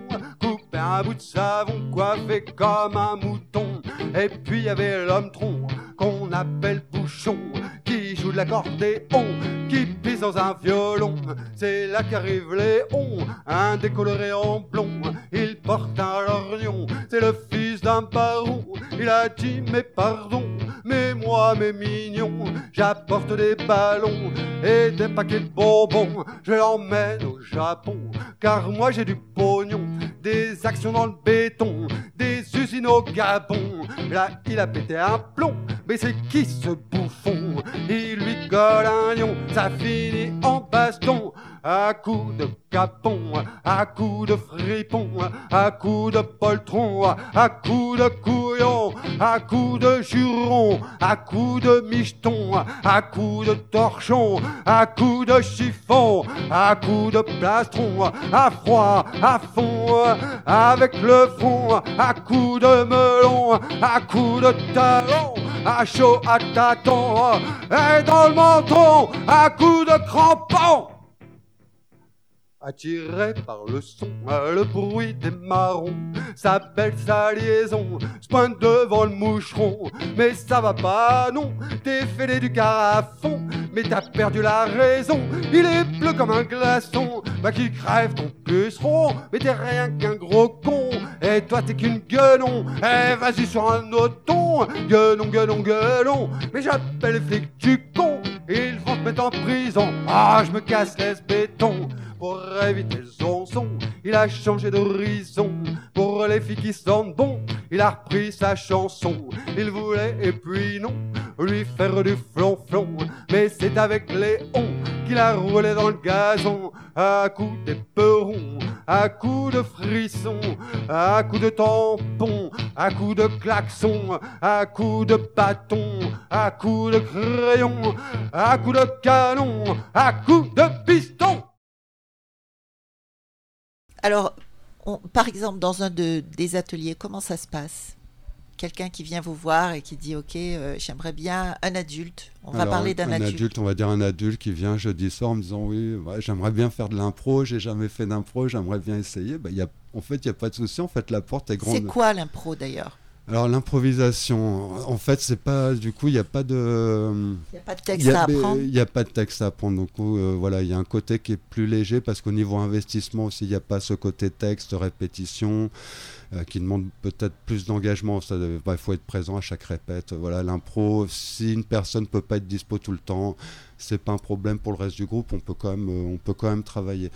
coupé un bout de savon, coiffé comme un mouton. Et puis y avait l'homme tronc qu'on appelle bouchon, qui joue de l'accordéon, qui pisse dans un violon. C'est là qu'arrive Léon, un décoloré en blond. Il porte un lorgnon, c'est le fils d'un baron. Il a dit mais pardon, mais moi mes mignons, j'apporte des ballons et des paquets de bonbons. Je l'emmène au Japon, car moi j'ai du pognon, des actions dans le béton, des usines au Gabon. Là il a pété un plomb, mais c'est qui ce bouffon? Lui colle un lion, ça finit en baston à coups de capon, à coups de fripon, à coups de poltron, à coups de couillon, à coups de juron, à coups de micheton, à coups de torchon, à coups de chiffon, à coups de plastron, à froid, à fond, avec le front, à coups de melon, à coups de talon, à chaud, à tâton, et dans le menton, à coups de crampon attiré par le son, le bruit des marrons, sa belle sa liaison, se pointe devant le moucheron, mais ça va pas, non, t'es fêlé du carafon, mais t'as perdu la raison, il est bleu comme un glaçon, bah qui crève ton puceron, mais t'es rien qu'un gros con, et toi t'es qu'une gueulon, eh vas-y sur un autre ton, gueulon, gueulon, gueulon, mais j'appelle les flics du con, ils vont te mettre en prison, ah je me casse les béton, pour éviter le zonzon. Il a changé d'horizon. Pour les filles qui sentent bon, il a repris sa chanson. Il voulait, et puis non, lui faire du flonflon. Mais c'est avec Léon qu'il a roulé dans le gazon. À coups d'éperons, à coups de frissons, à coups de tampons, à coups de klaxons, à coups de bâtons, à coups de crayons, à coups de canon, à coups de piston. Alors, on- par exemple, dans un de, des ateliers, comment ça se passe? Quelqu'un qui vient vous voir et qui dit Ok, euh, j'aimerais bien un adulte. On va parler d'un un adulte. On va dire un adulte qui vient jeudi soir en me disant oui, ouais, j'aimerais bien faire de l'impro, j'ai jamais fait d'impro, j'aimerais bien essayer. Bah, y a, en fait, il n'y a pas de souci. En fait, la porte est grande. C'est quoi l'impro d'ailleurs? Alors l'improvisation, en fait, c'est pas du coup, il n'y a pas de, Il n'y a pas de texte y à apprendre. il y a pas de texte à apprendre. Donc euh, voilà, il y a un côté qui est plus léger parce qu'au niveau investissement aussi, il n'y a pas ce côté texte, répétition, euh, qui demande peut-être plus d'engagement. Ça, il bah, faut être présent à chaque répète. Voilà, l'impro, si une personne peut pas être dispo tout le temps, c'est pas un problème pour le reste du groupe. On peut quand même, euh, on peut quand même travailler.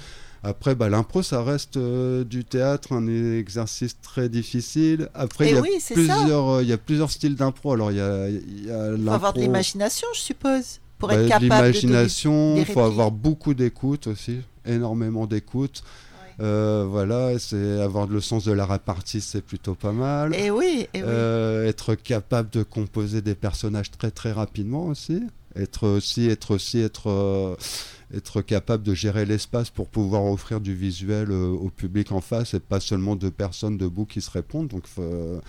Après, bah, l'impro, ça reste euh, du théâtre, un exercice très difficile. Après, Eh il y a oui, c'est ça. plusieurs, euh, il y a plusieurs styles d'impro. Alors, il y a, il y a Il faut avoir de l'imagination, je suppose, pour bah, être de capable l'imagination, il faut avoir beaucoup d'écoute aussi, énormément d'écoute. Euh, voilà, c'est avoir le sens de la répartie, c'est plutôt pas mal. Eh oui, eh oui. Euh, être capable de composer des personnages très très rapidement aussi. Être aussi, être aussi, être, euh, être capable de gérer l'espace pour pouvoir offrir du visuel euh, au public en face et pas seulement deux personnes debout qui se répondent. Donc, euh,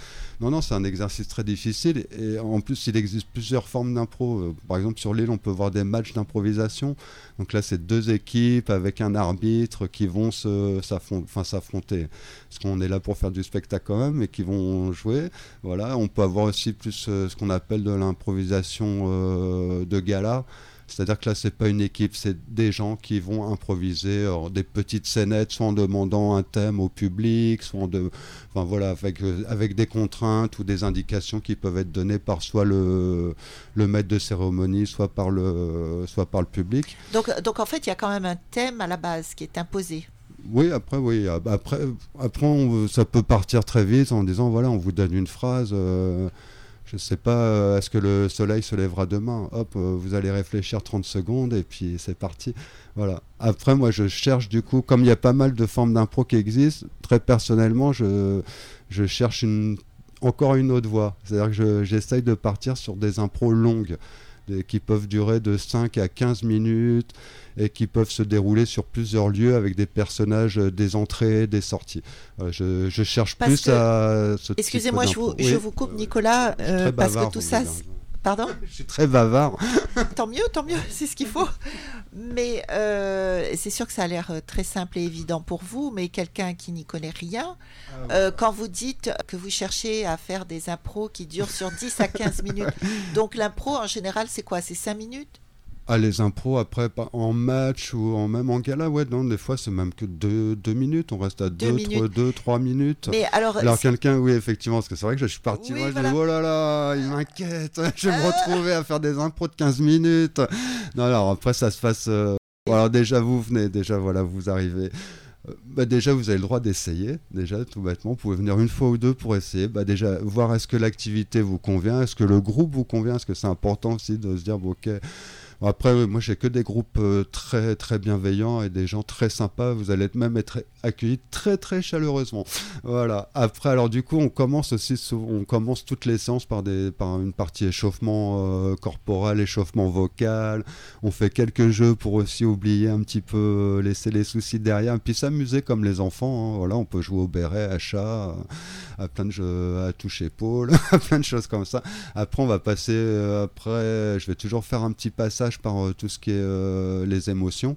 non, non, c'est un exercice très difficile. Et en plus, il existe plusieurs formes d'impro. Euh, Par exemple, sur l'île, on peut voir des matchs d'improvisation. Donc là, c'est deux équipes avec un arbitre qui vont s'affronter. Parce qu'on est là pour faire du spectacle quand même, et qui vont jouer. Voilà, on peut avoir aussi plus ce qu'on appelle de l'improvisation de gala. C'est-à-dire que là, c'est pas une équipe, c'est des gens qui vont improviser alors, des petites scénettes, soit en demandant un thème au public, soit en de, enfin voilà, avec, euh, avec des contraintes ou des indications qui peuvent être données par soit le, le maître de cérémonie, soit par le, soit par le public. Donc, donc en fait, il y a quand même un thème à la base qui est imposé. Oui, après, oui, après, après on- ça peut partir très vite en disant voilà, on vous donne une phrase. euh, je sais pas, euh, est-ce que le soleil se lèvera demain? Hop, euh, vous allez réfléchir 30 secondes et puis c'est parti. Voilà. Après, moi, je cherche du coup, comme il y a pas mal de formes d'impro qui existent, très personnellement, je, cherche encore une autre voie. C'est-à-dire que je- j'essaye de partir sur des impros longues qui peuvent durer de 5 à 15 minutes et qui peuvent se dérouler sur plusieurs lieux avec des personnages, euh, des entrées, des sorties. Voilà, je, je cherche Parce plus que- à Excusez-moi, je vous, je vous coupe, Nicolas, euh, parce que tout ça. Pardon Je suis très bavard. Tant mieux, tant mieux, c'est ce qu'il faut. Mais euh, c'est sûr que ça a l'air euh, très simple et évident pour vous, mais quelqu'un qui n'y connaît rien, Ah euh, quand vous dites que vous cherchez à faire des impros qui durent sur 10 à 15 minutes, donc l'impro en général c'est quoi? C'est 5 minutes? Ah, les impros, après, en match ou en même en gala, ouais, non, des fois, c'est même que deux, deux minutes. On reste à Deux deux, minutes. trois, deux, trois minutes. Mais alors, quelqu'un, oui, effectivement, parce que c'est vrai que je suis parti, Oui, moi, je voilà. dis, oh là là, il m'inquiète, je vais me retrouver à faire des impros de 15 minutes. Non, alors après, ça se passe... euh, alors déjà, vous venez, déjà, voilà, vous arrivez. Euh, Bah déjà, vous avez le droit d'essayer, déjà, tout bêtement. Vous pouvez venir une fois ou deux pour essayer. Bah déjà, voir est-ce que l'activité vous convient, est-ce que le groupe vous convient, est-ce que c'est important aussi de se dire, bon, ok... Après, moi, j'ai que des groupes euh, très, très bienveillants et des gens très sympas. Vous allez même être accueillis très, très chaleureusement. Voilà. Après, alors du coup, on commence aussi, on commence toutes les séances par, des, par une partie échauffement euh, corporel, échauffement vocal. On fait quelques jeux pour aussi oublier un petit peu, euh, laisser les soucis derrière, puis s'amuser comme les enfants. hein. Voilà, on peut jouer au béret, à chat, à plein de jeux, à toucher épaule, à plein de choses comme ça. Après, on va passer. euh, après, je vais toujours faire un petit passage par euh, tout ce qui est les émotions.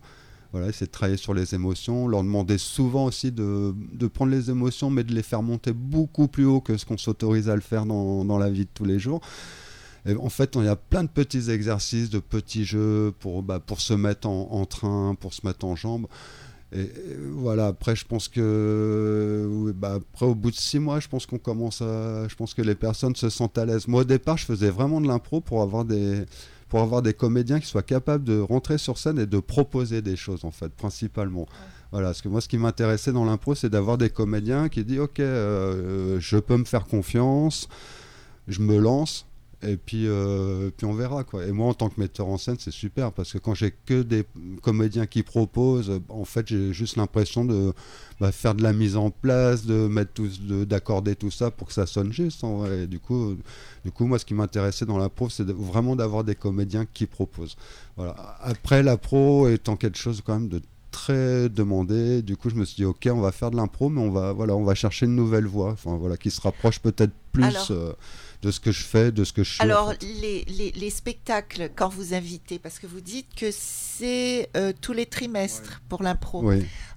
Voilà, essayer de travailler sur les émotions, leur demander souvent aussi de, de prendre les émotions, mais de les faire monter beaucoup plus haut que ce qu'on s'autorise à le faire dans, dans la vie de tous les jours. En fait, il y a plein de petits exercices, de petits jeux pour, bah, pour se mettre en, train, pour se mettre en jambes. Et, voilà, après, je pense que, bah, après, au bout de six mois, je pense qu'on commence à, je pense que les personnes se sentent à l'aise. Moi, au départ, je faisais vraiment de l'impro pour avoir des, pour avoir des comédiens qui soient capables de rentrer sur scène et de proposer des choses, en fait, principalement. Voilà, parce que moi, ce qui m'intéressait dans l'impro, c'est d'avoir des comédiens qui disent Ok, euh, je peux me faire confiance, je me lance, et puis, euh, puis on verra. Quoi. Et moi, en tant que metteur en scène, c'est super, parce que quand j'ai que des comédiens qui proposent, en fait, j'ai juste l'impression de bah, faire de la mise en place, de mettre tout, d'accorder tout ça pour que ça sonne juste. En vrai. Et du coup, du coup, moi, ce qui m'intéressait dans la pro, c'est vraiment d'avoir des comédiens qui proposent. Voilà. Après, la pro étant quelque chose quand même de très demandé. Du coup, je me suis dit, ok, on va faire de l'impro, mais on va, voilà, on va chercher une nouvelle voie, enfin, voilà, qui se rapproche peut-être plus euh, de ce que je fais, de ce que je suis. Alors, les, les, spectacles, quand vous invitez, parce que vous dites que c'est euh, tous les trimestres pour l'impro.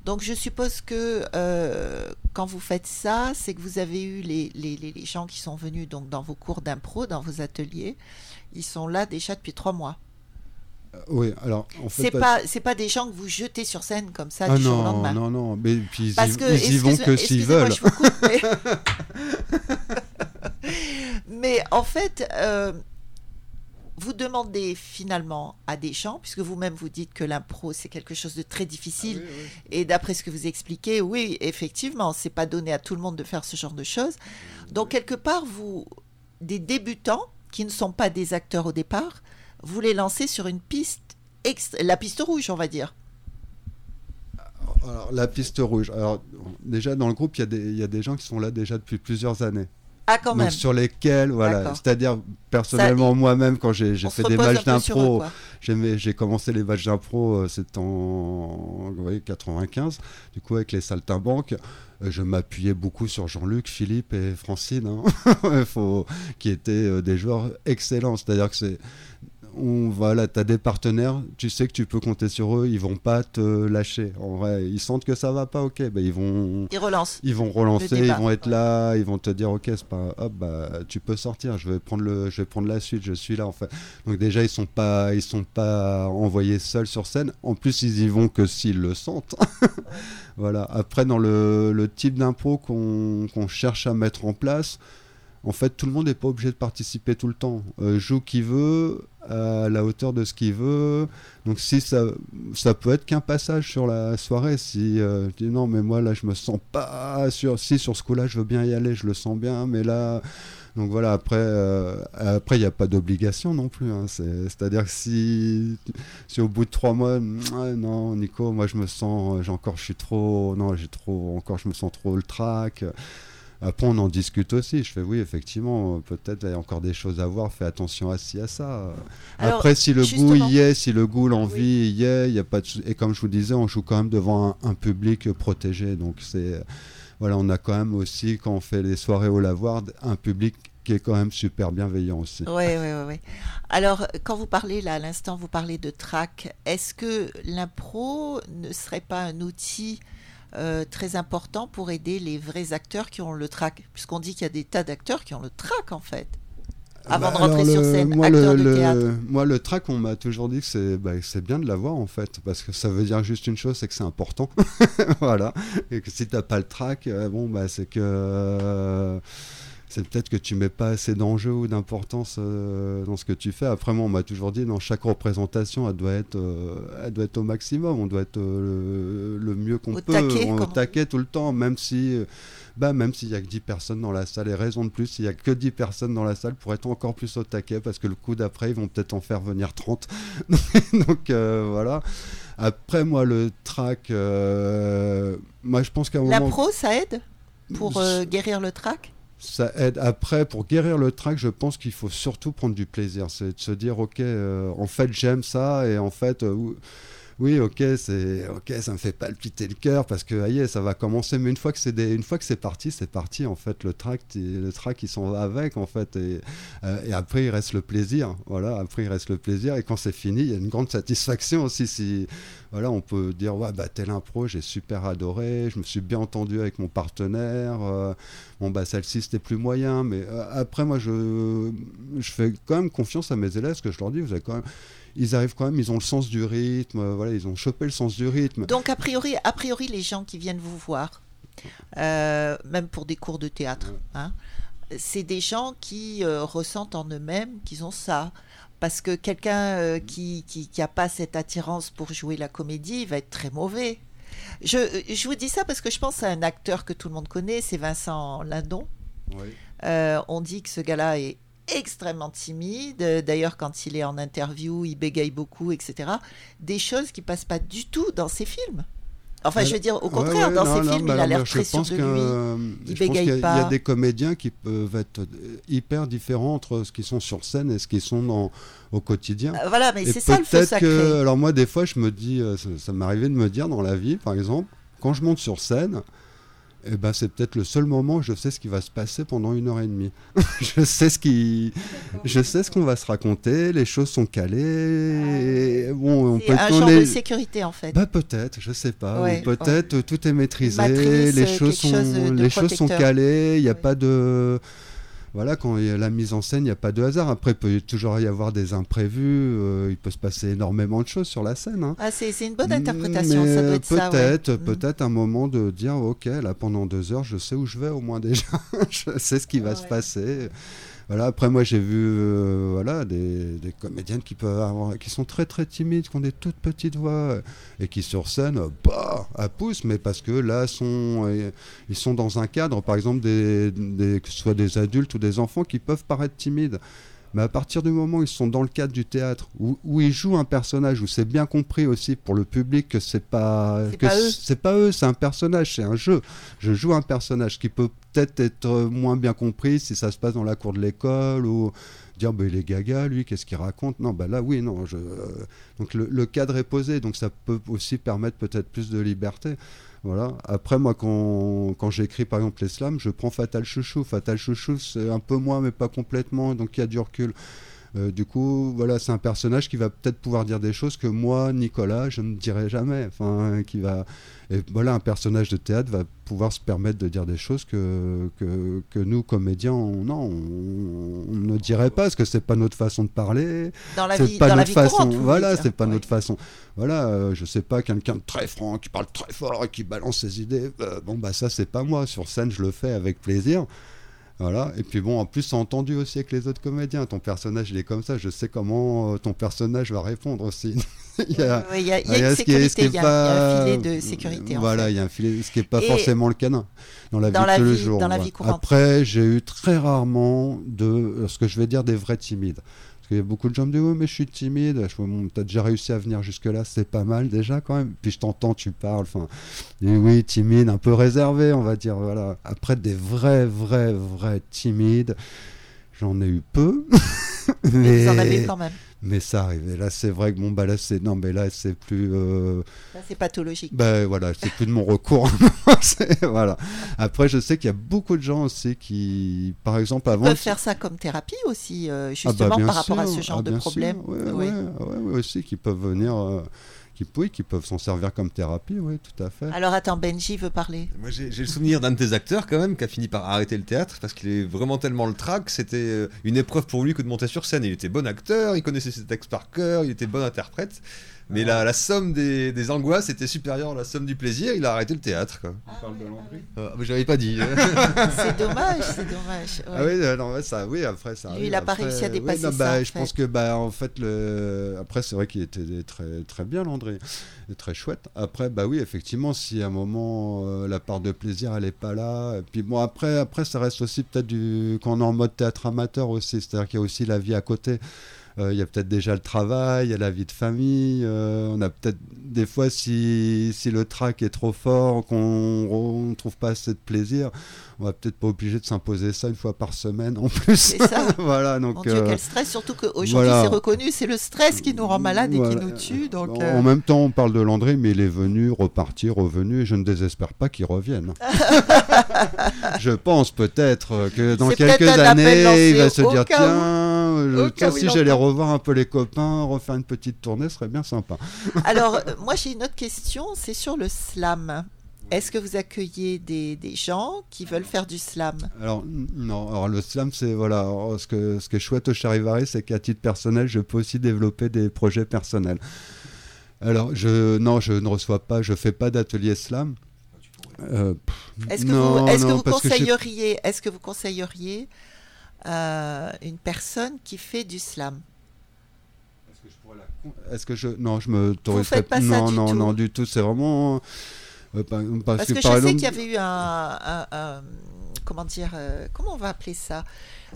Donc, je suppose que euh, quand vous faites ça, c'est que vous avez eu les, les, gens qui sont venus donc, dans vos cours d'impro, dans vos ateliers. Ils sont là déjà depuis trois mois. Oui, alors en fait, c'est pas c'est pas des gens que vous jetez sur scène comme ça ah du jour au lendemain. Non, non, mais puis ils, que, y vont que s'ils veulent. mais... en fait, euh, vous demandez finalement à des gens, puisque vous-même vous dites que l'impro c'est quelque chose de très difficile, ah et d'après ce que vous expliquez, oui, effectivement, c'est pas donné à tout le monde de faire ce genre de choses. Donc quelque part, vous des débutants qui ne sont pas des acteurs au départ vous les lancez sur une piste, la piste rouge, on va dire. Alors, la piste rouge. Alors, déjà, dans le groupe, il y, a des gens qui sont là déjà depuis plusieurs années. Ah, quand même. sur lesquels, voilà. C'est-à-dire, personnellement, moi-même, quand j'ai fait des matchs d'impro, j'ai commencé les matchs d'impro, euh, c'était en 95, du coup, avec les saltimbanques. Euh, je m'appuyais beaucoup sur Jean-Luc, Philippe et Francine, hein. Qui étaient euh, des joueurs excellents. C'est-à-dire que c'est on, voilà, tu as des partenaires, tu sais que tu peux compter sur eux, ils vont pas te lâcher. En vrai, ils sentent que ça va pas, ok, bah, ils vont. Ils relancent. Ils vont relancer, ils vont être là, ils vont te dire, ok, c'est pas, hop, bah, tu peux sortir, je vais prendre le, je vais prendre la suite, je suis là, en fait. Donc déjà, ils sont pas, ils sont pas envoyés seuls sur scène. En plus, ils y vont que s'ils le sentent. voilà. Après, dans le, type d'impro qu'on cherche à mettre en place en fait, tout le monde n'est pas obligé de participer tout le temps. Euh, joue qui veut, à la hauteur de ce qu'il veut. Donc, si ça, ça peut être qu'un passage sur la soirée. Si euh, dis non, mais moi là, je me sens pas sûr. Si sur ce coup-là, je veux bien y aller, je le sens bien, mais là. Donc voilà, après, euh, après il n'y a pas d'obligation non plus. Hein. C'est-à-dire que si, si au bout de trois mois, non, Nico, moi je me sens, j'ai encore, je suis trop, non, j'ai trop, encore, je me sens trop le trac. Après, on en discute aussi. Je fais oui, effectivement, peut-être il y a encore des choses à voir. Fais attention à ci, à ça. Après, si le goût y est, si le goût, l'envie y est, il y a pas de... Et comme je vous disais, on joue quand même devant un, public protégé. Donc, c'est. Voilà, on a quand même aussi, quand on fait les soirées au lavoir, un public qui est quand même super bienveillant aussi. Oui, oui, oui. Alors, quand vous parlez là à l'instant, vous parlez de track. Est-ce que l'impro ne serait pas un outil euh, très important pour aider les vrais acteurs qui ont le trac, puisqu'on dit qu'il y a des tas d'acteurs qui ont le trac en fait. Avant de bah, rentrer sur scène, moi, acteur de théâtre. Moi, le trac, on m'a toujours dit que c'est bah, bien de l'avoir en fait, parce que ça veut dire juste une chose, c'est que c'est important. voilà. Et que si t'as pas le trac, euh, bon, bah, c'est que c'est peut-être que tu mets pas assez d'enjeux ou d'importance euh, dans ce que tu fais. Après, moi, on m'a toujours dit, dans chaque représentation, elle doit être, euh, elle doit être au maximum, on doit être euh, le, mieux qu'on peut, on au taquet tout le temps, même si, bah, même s'il y a que 10 personnes dans la salle, et raison de plus, s'il y a que 10 personnes dans la salle, pour être encore plus au taquet, parce que le coup d'après, ils vont peut-être en faire venir 30. Donc, voilà. Après, moi, le track, moi, je pense qu'à un La pro, ça aide pour guérir le track ça aide. Après, pour guérir le trac, je pense qu'il faut surtout prendre du plaisir. C'est de se dire, ok, euh, en fait, j'aime ça, et en fait, euh, oui, ok, c'est ok, ça me fait palpiter le cœur parce que aïe, ça va commencer. Mais une fois que c'est une fois que c'est parti, c'est parti. En fait, le track, le track, il s'en va avec, en fait, et, euh, et, après il reste le plaisir. Voilà, après il reste le plaisir. Et quand c'est fini, il y a une grande satisfaction aussi. Si voilà, on peut dire ouais, bah tel impro, j'ai super adoré, je me suis bien entendu avec mon partenaire. Euh, bon bah celle-ci c'était plus moyen, mais euh, après moi je je fais quand même confiance à mes élèves, ce que je leur dis, vous avez quand même ils arrivent quand même, ils ont le sens du rythme, euh, voilà, ils ont chopé le sens du rythme. Donc a priori, a priori les gens qui viennent vous voir, euh, même pour des cours de théâtre, hein, c'est des gens qui euh, ressentent en eux-mêmes qu'ils ont ça. Parce que quelqu'un qui n'a qui, pas cette attirance pour jouer la comédie, va être très mauvais. Je, je vous dis ça parce que je pense à un acteur que tout le monde connaît, c'est Vincent Lindon. Oui. Euh, on dit que ce gars-là est extrêmement timide. D'ailleurs, quand il est en interview, il bégaye beaucoup, etc. Des choses qui passent pas du tout dans ses films. Enfin, je veux dire, au contraire, ouais, dans non, ses non, films, il a l'air très sûr de lui. euh, il bégaye qu'il y a- Il y a pas. des comédiens qui peuvent être euh, hyper différents entre ce qu'ils sont sur scène et ce qu'ils sont dans, au quotidien. Euh, Voilà, mais c'est ça le feu sacré. que, alors moi, des fois, je me dis, euh, ça, ça m'est arrivé de me dire dans la vie, par exemple, quand je monte sur scène, eh ben, c'est peut-être le seul moment où je sais ce qui va se passer pendant une heure et demie. je sais ce qui, je sais ce qu'on va se raconter, les choses sont calées. et bon, on peut un genre est- de sécurité, en fait. bah peut-être, je sais pas. Ouais, peut-être euh, tout est maîtrisé, Matrice, les euh, choses chose les choses sont calées. Il n'y a Ouais. pas de, voilà, quand il y a la mise en scène, il n'y a pas de hasard. Après, il peut toujours y avoir des imprévus. euh, il peut se passer énormément de choses sur la scène. hein. Ah, c'est une bonne interprétation, Mais ça doit être ça. ouais. Peut-être, Mm. peut-être un moment de dire, ok, là pendant deux heures, je sais où je vais au moins déjà. je sais ce qui va se passer. Voilà. Après, moi, j'ai vu, euh, voilà, des, des comédiennes qui peuvent avoir, qui sont très très timides, qui ont des toutes petites voix euh, et qui sur scène, euh, bah, à pouce, mais parce que là, sont, ils sont dans un cadre, par exemple, des, des- que ce soit des adultes ou des enfants qui peuvent paraître timides. Mais à partir du moment où ils sont dans le cadre du théâtre, où, où ils jouent un personnage, où c'est bien compris aussi pour le public que c'est pas que c'est pas eux, c'est un personnage, c'est un jeu. Je joue un personnage qui peut peut-être être euh, moins bien compris si ça se passe dans la cour de l'école ou dire bah, il est gaga lui, qu'est-ce qu'il raconte? Non, bah là oui, non. Je... euh, Donc le, le cadre est posé, donc ça peut aussi permettre peut-être plus de liberté. Voilà. Après, moi, quand, quand j'écris par exemple les je prends Fatal Chouchou. Fatal Chouchou, c'est un peu moins, mais pas complètement, donc il y a du recul. Euh, du coup, voilà, c'est un personnage qui va peut-être pouvoir dire des choses que moi, Nicolas, je ne dirais jamais. Enfin, qui va. Et voilà, un personnage de théâtre va pouvoir se permettre de dire des choses que, que, que nous, comédiens, on, non, on, on ne dirait pas, parce que c'est pas notre façon de parler. Dans la C'est vie, pas dans la notre vie façon. courante. voilà, c'est pas Ouais. notre façon. Voilà, euh, je sais pas, quelqu'un de très franc, qui parle très fort et qui balance ses idées. euh, bon, bah ça, c'est pas moi. Sur scène, je le fais avec plaisir. Voilà. Et puis bon, en plus, c'est entendu aussi avec les autres comédiens. Ton personnage, il est comme ça. Je sais comment euh, ton personnage va répondre aussi. il y a, Ouais, Il y a, il y il y a a une ce sécurité, il y a, un filet de sécurité. en Voilà, fait. il y a un filet, ce qui n'est pas Et- forcément le canin dans la Dans vie la de tous les jours. la vie. Après, j'ai eu très rarement de euh, ce que je vais dire des vrais timides. Parce qu'il y a beaucoup de gens qui me disent Oui, mais je suis timide. Je bon, t'as déjà réussi à venir jusque-là, c'est pas mal déjà quand même. Puis je t'entends, tu parles. Enfin, oui, timide, un peu réservé, on va dire. Voilà. Après, des vrais, vrais, vrais timides, j'en ai eu peu. Mais vous en avez quand même. Mais ça arrive. Et là, c'est vrai que bon, bah là, c'est non, mais là, c'est plus. euh, C'est pathologique. ben voilà, c'est plus de mon recours. Voilà. Après, je sais qu'il y a beaucoup de gens aussi qui, par exemple, Ils avant. peuvent faire ça comme thérapie aussi, euh, Ah bah, justement par rapport à sûr. ce genre Ah, de sûr. problème. Ouais. ouais, ouais, ouais, aussi, qui peuvent venir, euh, qui, oui, qui peuvent s'en servir comme thérapie, oui, tout à fait. Alors attends, Benji veut parler. Moi, j'ai j'ai le souvenir d'un de tes acteurs, quand même, qui a fini par arrêter le théâtre parce qu'il est vraiment tellement le trac. C'était euh, une épreuve pour lui que de monter sur scène. Il était bon acteur, il connaissait ses textes par cœur, il était bon interprète. Mais la, la somme des, des angoisses était supérieure à la somme du plaisir. Il a arrêté le théâtre. Quoi. Euh, mais j'avais pas dit. C'est dommage, c'est dommage. ouais. Ah oui, euh, non, ça, oui, après ça. Lui, il a pas Après, réussi à oui, dépasser non, ça, bah, en je fait. pense que, bah, en fait, le... après, c'est vrai qu'il était très, très bien, Landry, et très chouette. Après, bah oui, effectivement, si à un moment euh, la part de plaisir, elle est pas là, et puis bon, après, après, ça reste aussi peut-être du quand on est en mode théâtre amateur aussi, c'est-à-dire qu'il y a aussi la vie à côté. Euh, Il y a peut-être déjà le travail, il y a la vie de famille. euh, on a peut-être des fois, si, si le trac est trop fort, qu'on ne trouve pas assez de plaisir, on va peut-être pas obligé de s'imposer ça une fois par semaine en plus. C'est ça. voilà, donc. Mon Dieu, euh, quel stress, surtout qu'aujourd'hui voilà. c'est reconnu, c'est le stress qui nous rend malade et qui voilà. nous tue. Donc, en euh, même temps, on parle de Landry, mais il est venu, reparti, revenu, et je ne désespère pas qu'il revienne. je pense peut-être que dans quelques années, il va se dire tiens, je- si j'allais revoir un peu les copains, refaire une petite tournée, ce serait bien sympa. Alors, euh, moi j'ai une autre question, c'est sur le slam. Est-ce que vous accueillez des, des gens qui veulent faire du slam? Alors, non, alors le slam, c'est voilà. alors, ce, que, ce qui est chouette au Charivari, c'est qu'à titre personnel, je peux aussi développer des projets personnels. Alors, je, non, je ne reçois pas, je fais pas d'atelier slam. Euh, que que vous conseilleriez, est-ce que vous conseilleriez euh, une personne qui fait du slam Est-ce que je non, je me t'autoriserais- faites pas ça non, du non, tout. non, du tout. C'est vraiment Euh, par- Parce que, par je sais exemple- qu'il y avait eu un, un- un- comment dire, euh, comment on va appeler ça?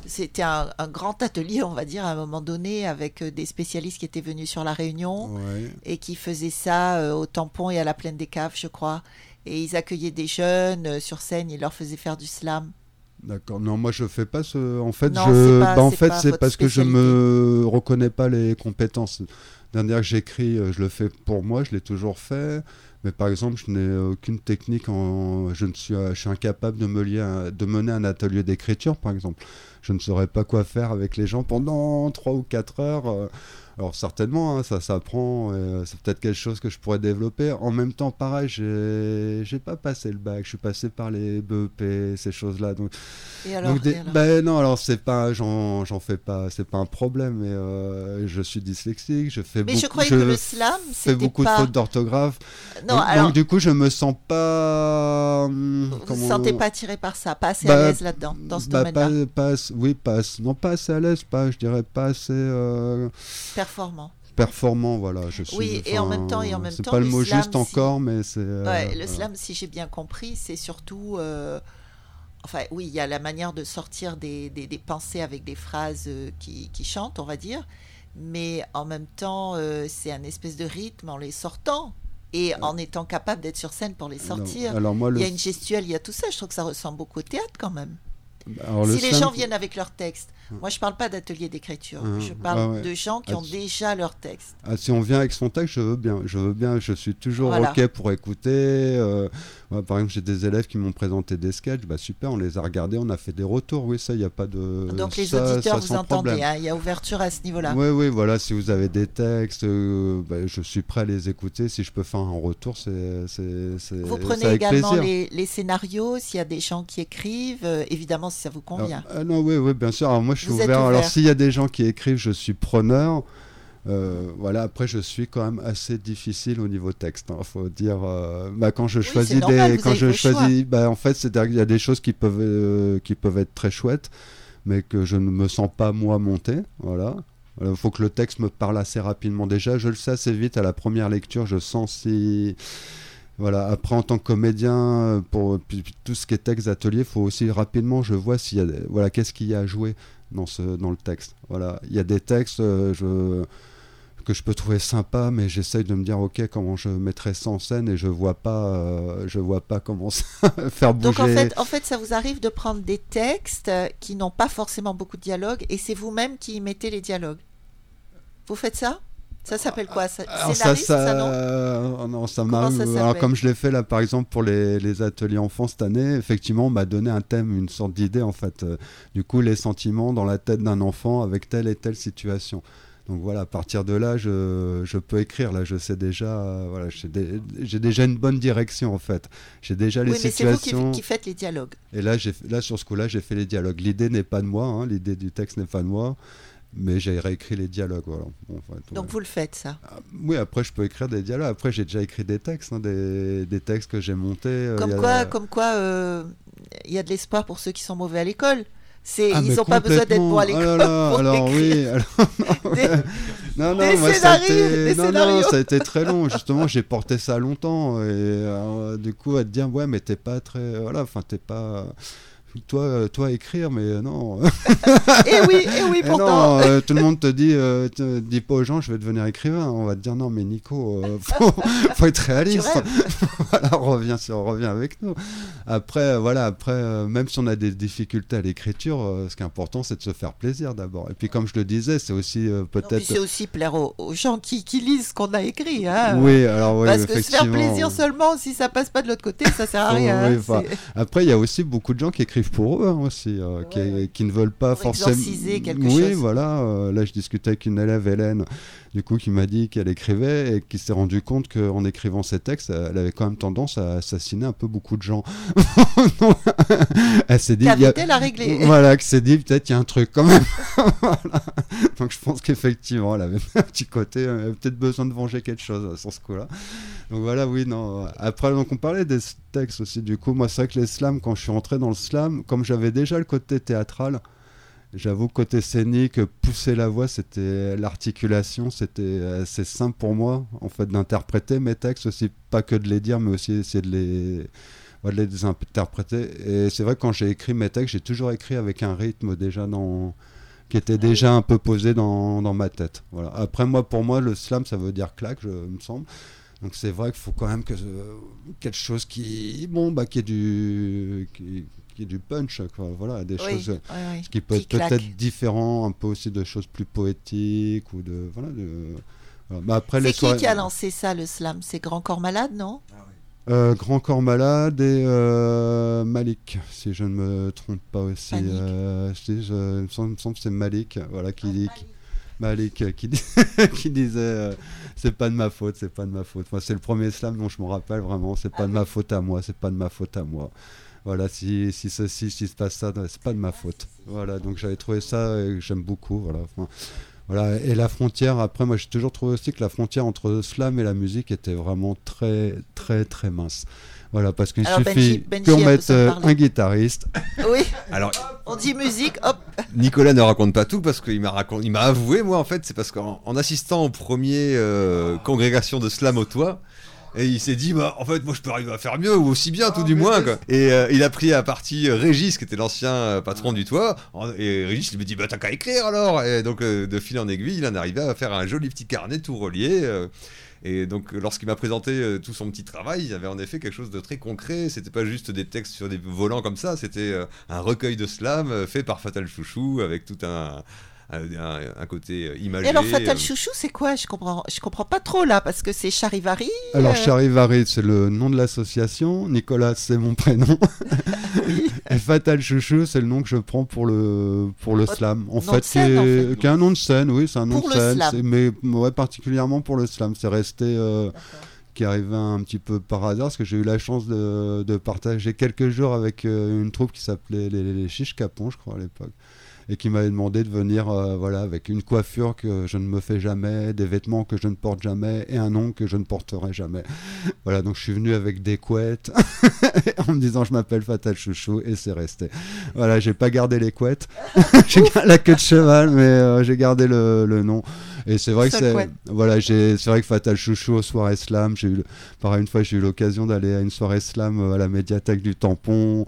C'était un, un grand atelier, on va dire, à un moment donné, avec des spécialistes qui étaient venus sur la Réunion Ouais. et qui faisaient ça euh, au tampon et à la plaine des caves, je crois. Et ils accueillaient des jeunes euh, sur scène, ils leur faisaient faire du slam. D'accord. Non, moi je fais pas ce. En fait, Non, je. c'est pas- bah, en fait, c'est parce que je me reconnais pas les compétences. Dernière que j'écris, euh, je le fais pour moi, je l'ai toujours fait. Mais par exemple, je n'ai aucune technique en. Je ne suis, je suis incapable de me lier, à- de mener un atelier d'écriture, par exemple. Je ne saurais pas quoi faire avec les gens pendant 3 ou 4 heures. Alors certainement, hein, ça s'apprend, euh, c'est peut-être quelque chose que je pourrais développer. En même temps, pareil, j'ai j'ai pas passé le bac, je suis passé par les BEP, ces choses-là. Donc Et alors, donc des- et alors ben non, alors c'est pas, j'en j'en fais pas, c'est pas un problème. Mais euh, je suis dyslexique, je fais Mais beaucoup, je croyais que le slam, fais beaucoup pas... de fautes d'orthographe. Non, donc, alors, donc, du coup, je me sens pas. hum, vous ne sentez pas attiré par ça, pas assez Bah, à l'aise là-dedans, dans ce bah, domaine-là, pas, pas ass- oui, pas, non, pas assez à l'aise, pas, je dirais pas assez euh, performant. performant, voilà. Je suis, Oui, et en même temps- et en même c'est temps, pas le mot slam, juste si- encore, mais c'est. euh, Ouais, le voilà. slam, si j'ai bien compris, c'est surtout. euh, Enfin, oui, il y a la manière de sortir des, des- des pensées avec des phrases euh, qui, qui chantent, on va dire. Mais en même temps, euh, c'est un espèce de rythme en les sortant et en étant capable d'être sur scène pour les sortir. Alors, moi, le, Il y a une gestuelle, il y a tout ça. Je trouve que ça ressemble beaucoup au théâtre quand même. alors, le si les slam- gens viennent avec leur texte, moi je parle pas d'atelier d'écriture, Hum, je parle ah ouais. de gens qui Ah, ont déjà leur texte. Ah, si on vient avec son texte, je veux bien. Je veux bien. Je suis toujours Voilà. OK pour écouter. euh, par exemple, j'ai des élèves qui m'ont présenté des sketchs. Bah, super, on les a regardés, on a fait des retours. Oui, ça, il n'y a pas de. Donc les ça- auditeurs, ça, vous entendez, hein, il y a ouverture à ce niveau-là. Oui, oui, voilà. Si vous avez des textes, euh, bah, je suis prêt à les écouter. Si je peux faire un retour, c'est. Vous prenez également les, les scénarios, s'il y a des gens qui écrivent, euh, évidemment si ça vous convient. Ah, ah non, oui, oui, bien sûr. Alors moi, je suis ouvert. Alors s'il y a des gens qui écrivent, je suis preneur. Euh, voilà. Après, je suis quand même assez difficile au niveau texte. Il faut dire. euh, bah, quand je Oui, choisis normal, des, quand je choisis, bah, en fait, c'est il y a des choses qui peuvent euh, qui peuvent être très chouettes, mais que je ne me sens pas moi monter. Voilà. Il faut que le texte me parle assez rapidement. Déjà, je le sais assez vite à la première lecture. Je sens si voilà. Après, en tant que comédien, euh, pour puis- puis tout ce qui est texte atelier, faut aussi rapidement, je vois s'il y a, voilà, qu'est-ce qu'il y a à jouer dans ce, dans le texte. Voilà. Il y a des textes, euh, je que je peux trouver sympa, mais j'essaye de me dire ok comment je mettrai ça en scène et je vois pas, euh, je vois pas comment ça faire bouger. Donc en fait, en fait, ça vous arrive de prendre des textes euh, qui n'ont pas forcément beaucoup de dialogue et c'est vous-même qui y mettez les dialogues. Vous faites ça? Ça s'appelle quoi? Ça, Alors ça, non? euh, non, ça ça Alors comme je l'ai fait là, par exemple pour les, les ateliers enfants cette année, effectivement, on m'a donné un thème, une sorte d'idée en fait. Euh, du coup, les sentiments dans la tête d'un enfant avec telle et telle situation. Donc voilà, à partir de là, je, je peux écrire. Là, je sais déjà, euh, voilà, j'ai dé- j'ai déjà une bonne direction en fait. J'ai déjà les Oui, mais c'est vous qui, faites les dialogues. Et là, sur ce coup-là, j'ai fait les dialogues. L'idée n'est pas de moi, hein, l'idée du texte n'est pas de moi, mais j'ai réécrit les dialogues. Voilà. Bon, Donc ouais. vous le faites ça. Ah, Oui, après, je peux écrire des dialogues. Après, j'ai déjà écrit des textes, hein, des, des textes que j'ai montés. euh, Comme y a- quoi, comme quoi, il y a de l'espoir pour ceux qui sont mauvais à l'école. Ah, ils n'ont pas besoin d'être bons à l'école. Ah alors écrire. oui, alors- Des- non, non, des moi, ça a scénarios, été... non, non, scénarios. ça a été très long. Justement, j'ai porté ça longtemps. Et euh, du coup, à te dire, ouais, mais t'es pas très. Voilà, enfin, t'es pas. Toi, euh, toi, écrire, mais non. Eh oui, eh oui, pourtant. non, euh, tout le monde te dit, euh, te- dis pas aux gens, je vais devenir écrivain. On va te dire, non, mais Nico, euh, faut, faut être réaliste. voilà, reviens, sur, reviens avec nous. Après, euh, voilà, après, euh, même si on a des difficultés à l'écriture, euh, ce qui est important, c'est de se faire plaisir d'abord. Et puis, comme je le disais, c'est aussi euh, peut-être. c'est aussi plaire aux, aux gens qui, qui lisent ce qu'on a écrit. Hein. Oui, alors oui, Parce que se faire plaisir seulement, si ça passe pas de l'autre côté, ça sert à rien. oui, hein. enfin, Après, il y a aussi beaucoup de gens qui écrivent pour eux hein, aussi, euh, qui, Ouais, ouais. qui ne veulent pas forcément. quelque oui, chose. voilà. euh, là, je discutais avec une élève, Hélène, du coup, qui m'a dit qu'elle écrivait et qui s'est rendu compte qu'en écrivant ses textes, elle avait quand même tendance à assassiner un peu beaucoup de gens. Elle s'est dit. y a- Qu'avait-elle à régler Voilà, que s'est dit peut-être il y a un truc quand même. Voilà. Donc je pense qu'effectivement, elle avait un petit côté, elle avait peut-être besoin de venger quelque chose euh, sur ce coup-là. Donc voilà, oui, non. Après, donc on parlait des textes aussi. Du coup, moi, c'est vrai que les slams, quand je suis rentré dans le slam, comme j'avais déjà le côté théâtral, J'avoue, côté scénique, pousser la voix, c'était l'articulation, c'était assez simple pour moi, en fait, d'interpréter mes textes aussi, pas que de les dire, mais aussi essayer de les, de les interpréter. Et c'est vrai que quand j'ai écrit mes textes, j'ai toujours écrit avec un rythme déjà dans qui était déjà un peu posé dans, dans ma tête. Voilà. Après, moi, pour moi, le slam, ça veut dire claque, je, me semble. Donc c'est vrai qu'il faut quand même que euh, quelque chose qui, bon, bah, qui est du, qui, qui est du punch, quoi. Voilà, des Oui, choses, ce qui peut Qui être peut-être différent, un peu aussi de choses plus poétiques ou de, voilà. De, voilà. Mais après les C'est qui soirées- qui a lancé ça, le slam? C'est Grand Corps Malade, non? Euh, Grand Corps Malade et euh, Malik, si je ne me trompe pas aussi. Malik. Euh, si, je- il me semble, que c'est Malik, voilà, qui dit. qui- Malik euh, qui, disait euh, c'est pas de ma faute, c'est pas de ma faute. Moi, c'est le premier slam dont je me rappelle vraiment, c'est pas de ma faute à moi, c'est pas de ma faute à moi. Voilà, si, si ceci, si se passe ça, c'est pas de ma faute. Voilà, donc j'avais trouvé ça et j'aime beaucoup. Voilà, Enfin, voilà, et la frontière, après, moi j'ai toujours trouvé aussi que la frontière entre le slam et la musique était vraiment très, très, très mince. Voilà, parce qu'il suffit qu'on mette de euh, un guitariste. Oui, Alors, on dit musique, hop. Nicolas ne raconte pas tout parce qu'il m'a il m'a avoué, moi, en fait, c'est parce qu'en en assistant au premier euh, congrégation de slam au toit, et il s'est dit, bah, en fait, moi, je peux arriver à faire mieux, ou aussi bien, tout du moins, quoi. Et euh, il a pris à partie euh, Régis, qui était l'ancien euh, patron du toit, et Régis, il me dit, bah, t'as qu'à écrire alors Et donc, euh, de fil en aiguille, il en arrivait à faire un joli petit carnet tout relié. Et donc, lorsqu'il m'a présenté euh, tout son petit travail, il y avait en effet quelque chose de très concret. C'était pas juste des textes sur des volants comme ça, c'était euh, un recueil de slam euh, fait par Fatal Chouchou avec tout un, un, un- un côté euh, imagé. Et alors, Fatal euh, Chouchou, c'est quoi? Je comprends, je comprends pas trop là, parce que c'est Charivari. Alors, euh, Charivari, c'est le nom de l'association. Nicolas, c'est mon prénom. oui. Et Fatal Chouchou, c'est le nom que je prends pour le, pour le slam. En nom fait, qui, en fait. qui est un nom de scène, oui, c'est un nom Pour de le scène. slam. c'est- Mais ouais, particulièrement pour le slam. C'est resté. euh, qui arrivait un petit peu par hasard, parce que j'ai eu la chance de, de partager quelques jours avec euh, une troupe qui s'appelait les, les, les Chiches Capons, je crois, à l'époque, et qui m'avait demandé de venir euh, voilà, avec une coiffure que je ne me fais jamais, des vêtements que je ne porte jamais, et un nom que je ne porterai jamais. Voilà, donc je suis venu avec des couettes, en me disant je m'appelle Fatal Chouchou, et c'est resté. Voilà, j'ai pas gardé les couettes, j'ai gardé la queue de cheval, mais euh, j'ai gardé le, le nom. Et c'est vrai que c'est voilà, j'ai c'est vrai que Fatal Chouchou aux soirées slam, j'ai eu pareil une fois j'ai eu l'occasion d'aller à une soirée slam euh, à la médiathèque du Tampon.